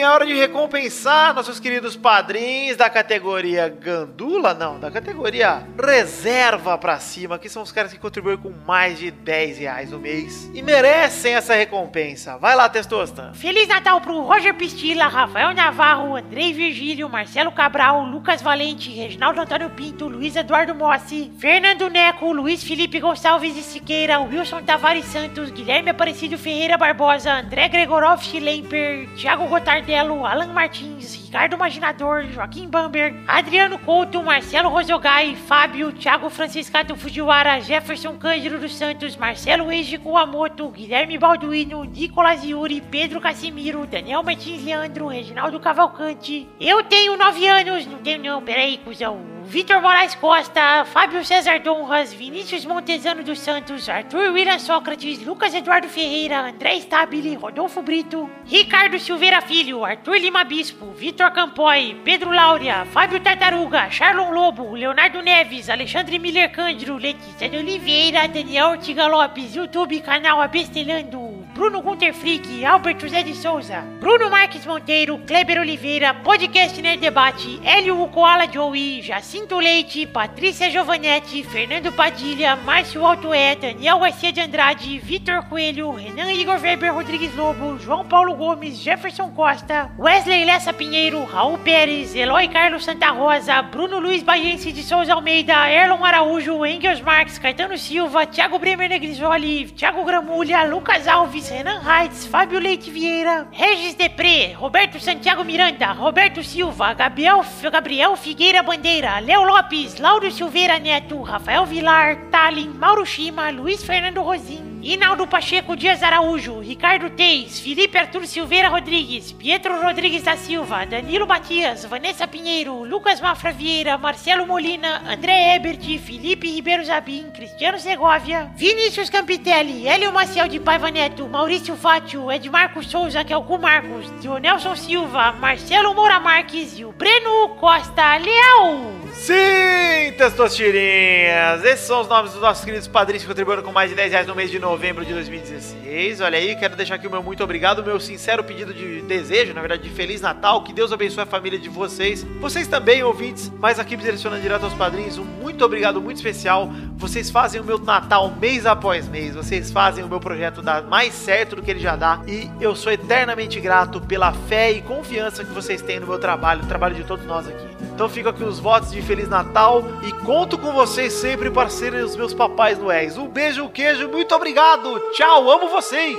é hora de recompensar nossos queridos padrinhos da categoria Gandula, não, da categoria Reserva pra cima, que são os caras que contribuem com mais de 10 reais no mês e merecem essa recompensa. Vai lá, Testosta! Feliz Natal pro Roger Pistila, Rafael Navarro, Andrei Virgílio, Marcelo Cabral, Lucas Valente, Reginaldo Antônio Pinto, Luiz Eduardo Mossi, Fernando Neco, Luiz Felipe Gonçalves de Siqueira, Wilson Tavares Santos, Guilherme Aparecido Ferreira Barbosa, André Gregorov Schlemper, Thiago Gotardello, Alan Martins, Ricardo Maginador, Joaquim Bamber, Adriano Couto, Marcelo Rosogai, Fábio, Thiago Franciscato Fujiwara, Jefferson Cândido dos Santos, Marcelo Eiji Kuamoto, Guilherme Balduino, Nicolas Yuri, Pedro Casimiro, Daniel Martins Leandro, Reginaldo Cavalcante. Eu tenho nove anos, não tenho não, peraí, cuzão. Vitor Moraes Costa, Fábio César Donras, Vinícius Montezano dos Santos, Arthur William Sócrates, Lucas Eduardo Ferreira, André Stabile, Rodolfo Brito, Ricardo Silveira Filho, Arthur Lima Bispo, Vitor Campoy, Pedro Laura, Fábio Tartaruga, Charlon Lobo, Leonardo Neves, Alexandre Miller Cândido, Letícia de Oliveira, Daniel Ortiga Lopes, YouTube, canal Abestelando, Bruno Gunter Frick, Albert José de Souza, Bruno Marques Monteiro, Kleber Oliveira, Podcast Nerd Debate, Hélio Koala Joey, Jacinto Leite, Patrícia Giovanetti, Fernando Padilha, Márcio Altoé, Daniel Garcia de Andrade, Vitor Coelho, Renan Igor Weber Rodrigues Lobo, João Paulo Gomes, Jefferson Costa, Wesley Lessa Pinheiro, Raul Pérez, Eloy Carlos Santa Rosa, Bruno Luiz Baiense de Souza Almeida, Erlon Araújo, Engels Marques, Caetano Silva, Thiago Bremer Negrisoli, Thiago Gramulha, Lucas Alves, Renan Reitz, Fábio Leite Vieira, Regis Depré, Roberto Santiago Miranda, Roberto Silva, Gabriel, Gabriel Figueira Bandeira, Léo Lopes, Lauro Silveira Neto, Rafael Vilar, Talin, Mauro Shima, Luiz Fernando Rosim, Inaldo Pacheco Dias Araújo, Ricardo Teis, Felipe Arthur Silveira Rodrigues, Pietro Rodrigues da Silva, Danilo Matias, Vanessa Pinheiro, Lucas Mafra Vieira, Marcelo Molina, André Ebert, Felipe Ribeiro Zabim, Cristiano Segovia, Vinícius Campitelli, Hélio Maciel de Paiva Neto, Maurício Fátio, Edmarco Souza, que é o Marcos, Dionelson Silva, Marcelo Moura Marques e o Breno Costa Leal. Sim, testosterinhas! Esses são os nomes dos nossos queridos padrinhos que contribuíram com mais de 10 reais no mês de novembro de 2016. Olha aí, quero deixar aqui o meu muito obrigado, o meu sincero pedido de desejo, na verdade, de Feliz Natal. Que Deus abençoe a família de vocês. Vocês também, ouvintes, mas aqui me direcionando direto aos padrinhos, um muito obrigado muito especial. Vocês fazem o meu Natal mês após mês. Vocês fazem o meu projeto dar mais certo do que ele já dá. E eu sou eternamente grato pela fé e confiança que vocês têm no meu trabalho, no trabalho de todos nós aqui. Então fico aqui os votos de Feliz Natal e conto com vocês sempre para serem os meus papais noéis. Um beijo, um queijo, muito obrigado. Tchau, amo vocês.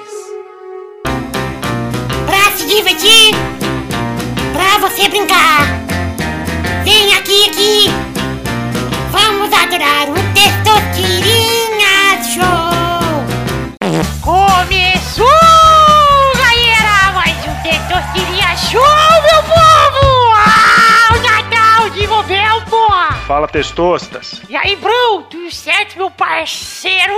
Pra se divertir, pra você brincar. Vem aqui, aqui. Vamos adorar o Testosterinha Fala, testostas. E aí, Bruno, tudo certo, meu parceiro?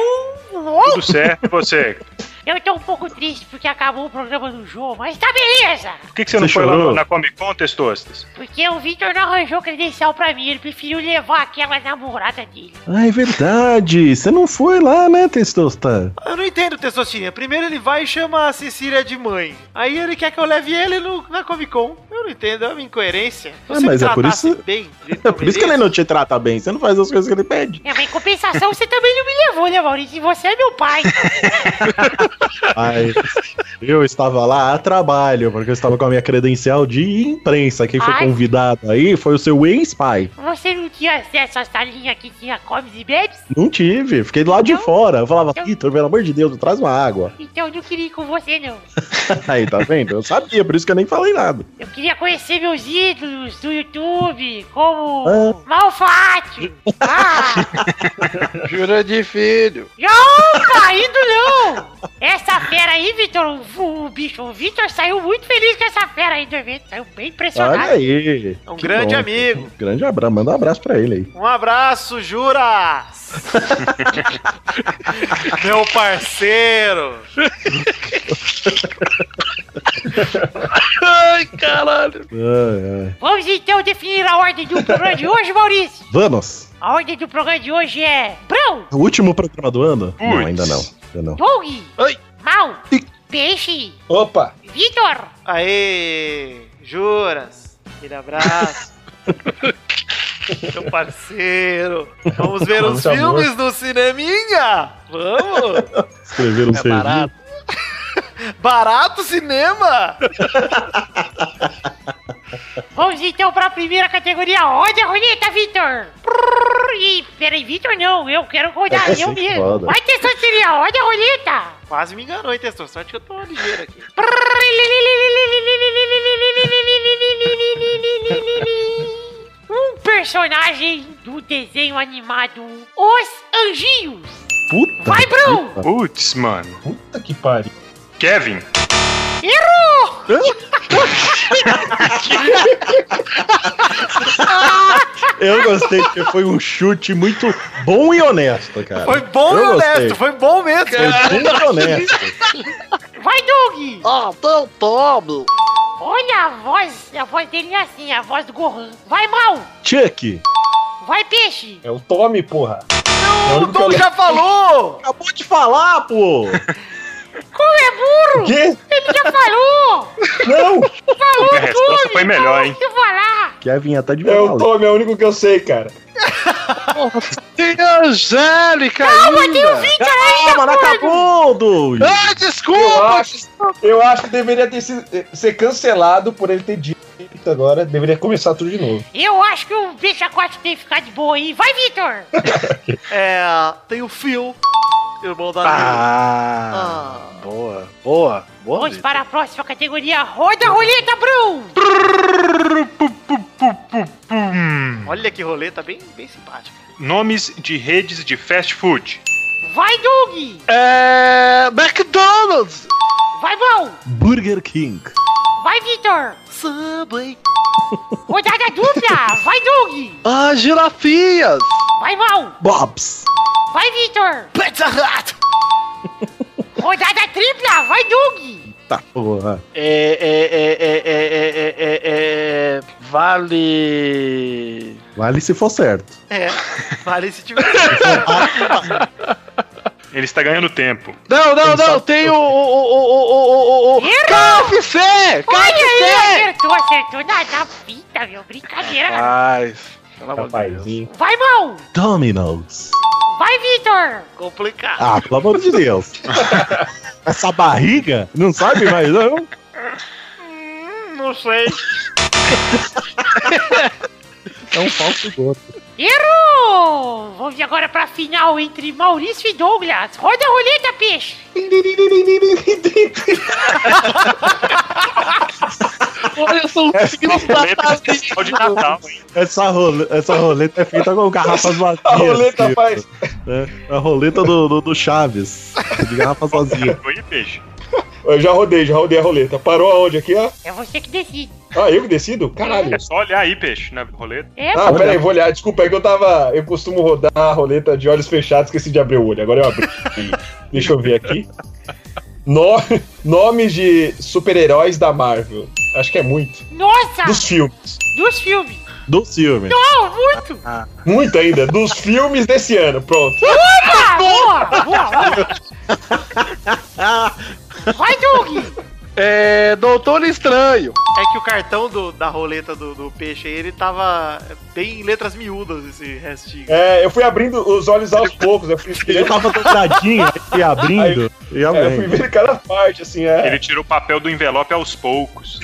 Tudo certo, e você? [LAUGHS] Eu tô um pouco triste porque acabou o programa do jogo, mas tá beleza. Por que, que você não Você foi lá chorou? na Comic Con, testostas? Porque o Victor não arranjou credencial pra mim, ele preferiu levar aquela namorada dele. Ah, é verdade. Você não foi lá, né, Testosta? Eu não entendo, Testosterinha. Primeiro ele vai e chama a Cecília de mãe. Aí ele quer que eu leve ele no, na Comic Con. Eu não entendo, é uma incoerência. Ah, você mas me é por tratasse isso- Bem, [LAUGHS] É por isso que ele não te trata bem. Você não faz as coisas que ele pede. É, mas em compensação você também não me levou, né, Maurício? E você é meu pai. [LAUGHS] Ai, eu estava lá a trabalho, porque eu estava com a minha credencial de imprensa. Quem foi Ai. convidado aí foi o seu ex-pai. Você não tinha acesso à salinha que tinha comes e bebes? Não tive, fiquei do lado de fora. Eu falava, Vitor, pelo amor de Deus, traz uma água. [LAUGHS] Então eu não queria ir com você, não. [LAUGHS] Aí, tá vendo? Eu sabia, por isso que eu nem falei nada. Eu queria conhecer meus ídolos do YouTube, como Ah. Malfátio. Ah, [LAUGHS] Jura de filho. não, tá indo não. Essa fera aí, Vitor, o, o bicho, o Vitor saiu muito feliz com essa fera aí do evento. Saiu bem impressionado. Olha aí. É um Que grande bom. amigo. Grande abraço, manda um abraço pra ele aí. Um abraço, Juras! [LAUGHS] Meu parceiro! Ai, caralho. Ai, ai. Vamos então definir a ordem do programa de hoje, Maurício. Vamos. A ordem do programa de hoje é Brão, O último programa do ano? Não, Puts. ainda não. Ainda não. Doug, Oi. Mal, Peixe, Opa! Vitor. Aê! Juras! Aquele abraço! [LAUGHS] Meu parceiro! Vamos ver os amor. filmes no cineminha! Vamos! Escrever um É serviço. barato. [LAUGHS] Barato cinema! [LAUGHS] Vamos então para a primeira categoria. Roda a roleta, Vitor. Prrr, Ih, peraí, Vitor não. Eu quero rodar É eu mesmo. roda. Vai ter sorteria, roda a roleta. Quase me enganou, hein, Testor? Sorte que eu tô ligeiro aqui. Um personagem do desenho animado Os Anjinhos. Puta. Vai, Bruno. Putz, mano. Puta que pariu. Kevin. Errou! Eu gostei porque foi um chute muito bom e honesto, cara. Foi bom Eu e gostei. honesto, foi bom mesmo. Foi bom e honesto. Vai, Doug. Ah, tem Tommy. Olha a voz. A voz dele é assim, a voz do Gohan. Vai, Mal. Chuck, Vai, Peixe. É o Tommy, porra. É o lembro. já falou! acabou de falar, pô! Como é burro? Quê? Ele já falou. Não! Falou Minha resposta tudo, foi melhor, hein? Eu falar. Kevin até de É o Tommy, é o único que eu sei, cara. Tem a Angélica Calma, tem o ainda. Victor ainda, Calma, não acabou, Doug! Ah, Eu desculpa. acho, eu acho que deveria ter sido, ser cancelado por ele ter dito agora. Deveria começar tudo de novo. Eu acho que o Peixe Aquático tem que ficar de boa aí. Vai, Victor. [LAUGHS] É, tem o Phil, irmão da. Ah, Ah. boa, boa, boa. Vamos para a próxima categoria. Roda a roleta, Bruno. Olha que roleta bem, bem simpática. Nomes de redes de fast food. Vai, Doug! É. McDonald's! Vai, Val! Burger King! Vai, Victor. Subway! Rodada dupla! Vai, Doug! Ah, girafias! Vai, Val! Bob's! Vai, Victor. Pizza Hut! Rodada tripla! Vai, Doug! Tá porra! É, é, é, é, é, é, é, é, é, Vale. Vale se for certo. É, vale se tiver. [LAUGHS] Ah, ele está ganhando tempo. Não, não, não, tem o. o, o, o, o, o, aí! KFC! Acertou, acertou na, na fita, meu. Brincadeira. Rapaz, pelo amor de Deus. Rapazinho. Vai, Mal! Domino's. Vai, Vitor! Complicado. Ah, pelo amor de Deus. [LAUGHS] Essa barriga? Não sabe mais, não? Hum, não sei. [LAUGHS] É um falso gosto. Errou! Vamos agora pra final entre Maurício e Douglas. Roda a roleta, peixe! Olha, de Natal, hein? Essa, role- essa roleta é feita com garrafas vazias. A roleta faz. né? A roleta do, do, do Chaves. De garrafas vazias. Oi, peixe. Eu já rodei, já rodei a roleta. Parou aonde aqui, ó? É você que decide. Ah, eu que decido? Caralho. É só olhar aí, peixe, na roleta. É, Ah, peraí, vou olhar. Desculpa, é que eu tava. Eu costumo rodar a roleta de olhos fechados, esqueci de abrir o olho. Agora eu abri. [LAUGHS] Deixa eu ver aqui. No... Nomes de super-heróis da Marvel. Acho que é muito. Nossa! Dos filmes. Dos filmes. Do filme. Não, muito! Muito ainda. Dos filmes desse ano. Pronto. Ah, boa! Boa, boa. [LAUGHS] Hi, doggy. É. Doutor Estranho. É que o cartão do- da roleta do, do peixe aí, ele tava bem em letras miúdas, esse restinho. É, eu fui abrindo os olhos aos poucos. Eu fui Ele tava dobradinho e abrindo. [LAUGHS] E É, eu fui vendo cada parte, assim, é. Ele tirou o papel do envelope aos poucos.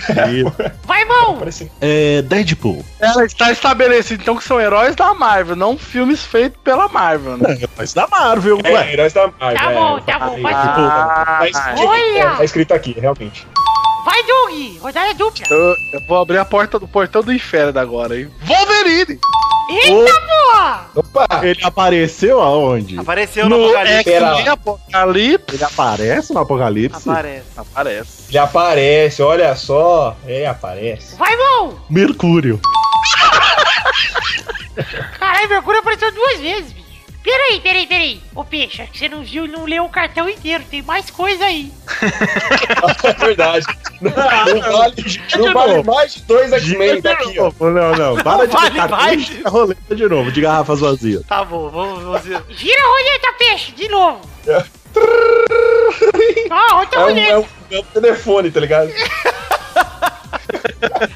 Vai, mão! Parece... É, Deadpool. Ela está estabelecido, então, que são heróis da Marvel, não filmes feitos pela Marvel, né? É, mas da Marvel, É, ué. heróis da Marvel. Tá é, bom, tá bom, pode Ah, tá, é, tá escrito aqui, realmente. Vai, Doug! Rodada dupla. Eu, eu vou abrir a porta do portão do inferno agora, hein? Wolverine! Eita, porra! Opa! Ele apareceu aonde? Apareceu no, No Apocalipse. Apocalipse. Ele aparece no Apocalipse? Aparece. Aparece. Já aparece, olha só. É, aparece. Vai, mão! Mercúrio. Caralho, Mercúrio apareceu duas vezes. Peraí, peraí, peraí. Ô, peixe, acho que você não viu e não leu o cartão inteiro. Tem mais coisa aí. [LAUGHS] É verdade. Não, não vale, não vale mais de dois X-Men, tá aqui, ó. Não, não. Para de Vale tocar mais. a roleta de novo, de garrafas vazias. Tá bom, vamos, vamos ver. Gira a roleta, peixe, de novo. É. Ó, outra É um, roleta. é, um, é um telefone, tá ligado? [LAUGHS]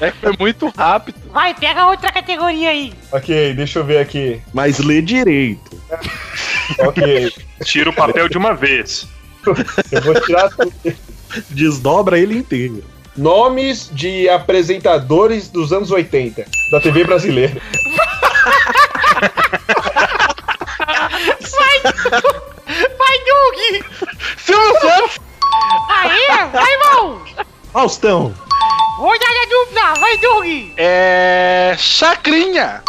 É que foi muito rápido. Vai, pega outra categoria aí. Ok, deixa eu ver aqui. Mas lê direito. Ok. Tira o papel de uma vez. Eu vou tirar tudo. Desdobra ele inteiro. Nomes de apresentadores dos anos 80 da TV brasileira. Vai, Doug! Silvio Santos! Aê, vai, mão! Faustão. Rodada dupla, vai, Doug! É. Chacrinha!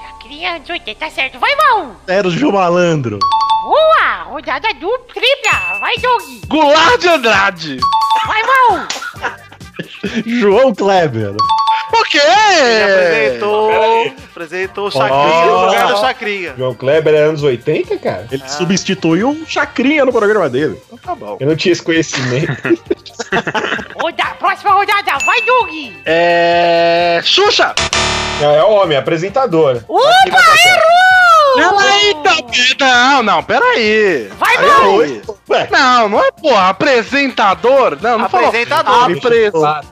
Chacrinha anos 80, tá certo. Vai, mão! Sérgio Malandro. Boa! Rodada dupla, tripla, vai, Doug! Goulart de Andrade! Vai, mão! [LAUGHS] João Kleber. O quê? Ele apresentou, peraí. apresentou o Chacrinha no lugar do Chacrinha. João Kleber é anos 80, cara? Ele substituiu um chacrinha no programa dele. Então tá bom. Eu não tinha esse conhecimento. [LAUGHS] Roda, próxima rodada, vai, Doug! É. Xuxa! Não, é homem, apresentador. Opa, errou! Peraí, não, não, não, peraí. Vai, é oi. Não, não é, porra, apresentador? Não, não falou. Apresentador.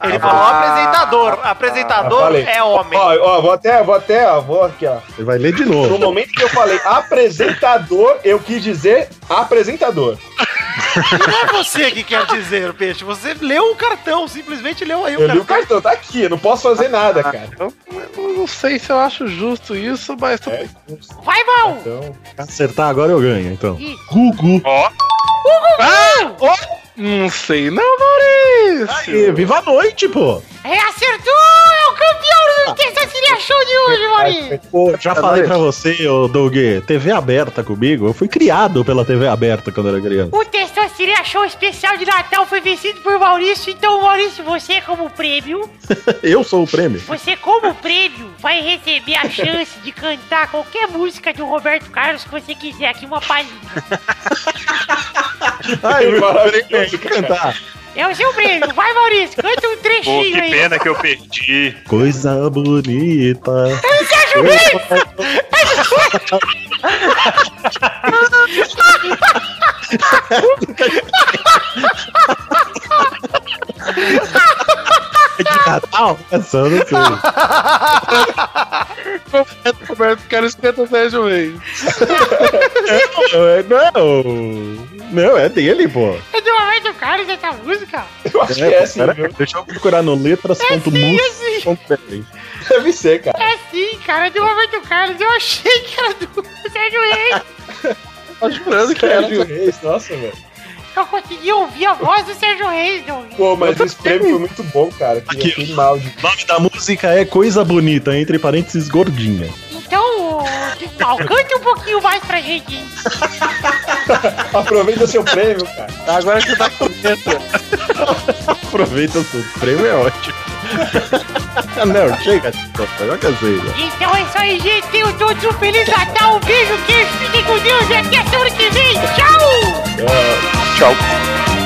Apresentador. Ele falou apresentador. Apresentador Ah, falei. é homem. Ó, ó, vou até, vou até, ó, vou aqui, ó. Ele vai ler de No novo. momento que eu falei apresentador, eu quis dizer apresentador. Não é você que quer dizer, Peixe. Você leu o cartão, simplesmente leu aí o Eu li o cartão. cartão, tá aqui, eu não posso fazer nada, cara. Eu, eu não sei se eu acho justo isso, mas É. Vai, mão! então. Acertar agora eu ganho, então. Gugu. Ó, Ah! ó, não sei não, Maurício. Aí, viva a noite, pô. É, acertou! É o campeão do Terça Seria Show de hoje, Maurício! Pô, Já falei pra você, ô Doug, TV aberta comigo. Eu fui criado pela TV aberta quando era criança. O Testosteria Show especial de Natal foi vencido por Maurício. Então, Maurício, você como prêmio, [LAUGHS] Eu sou o prêmio. você como prêmio vai receber a chance de cantar qualquer música do Roberto Carlos que você quiser aqui, uma palhinha. [LAUGHS] Ai, Maravilhoso, cantar. É o seu prêmio. Vai, Maurício, canta um Pô, trechinho que aí. pena que eu perdi. Coisa bonita. Sérgio Reis! [LAUGHS] De Natal? Essa [LAUGHS] eu não sei. Roberto Carlos canta Sérgio Reis. Não, é- não. Não, é dele, pô. É do Roberto Carlos essa música? Eu acho que é assim, pera-? Deixa eu procurar no letras.mus.br. Deve ser, cara. É sim, cara, é do Roberto Carlos. Eu achei que era do Sérgio Reis. Tô jurando que era. Sérgio Reis, nossa, velho. Eu consegui ouvir a voz do Sérgio Reis, Doug. Pô, mas esse prêmio foi muito bom, cara. Que Aqui. eu mal de. O nome da música é Coisa Bonita, entre parênteses, gordinha. Então, Mal, cante um pouquinho mais pra gente? [LAUGHS] Aproveita seu prêmio, cara. Agora que tá com medo. [LAUGHS] Aproveita o seu prêmio, é ótimo. [LAUGHS] não, chega, eu já cansei. já. Então é isso aí, gente. Tenham todos um Feliz Natal. Um beijo, queijo. Fiquem com Deus e até semana que vem. Tchau! Tchau. Go.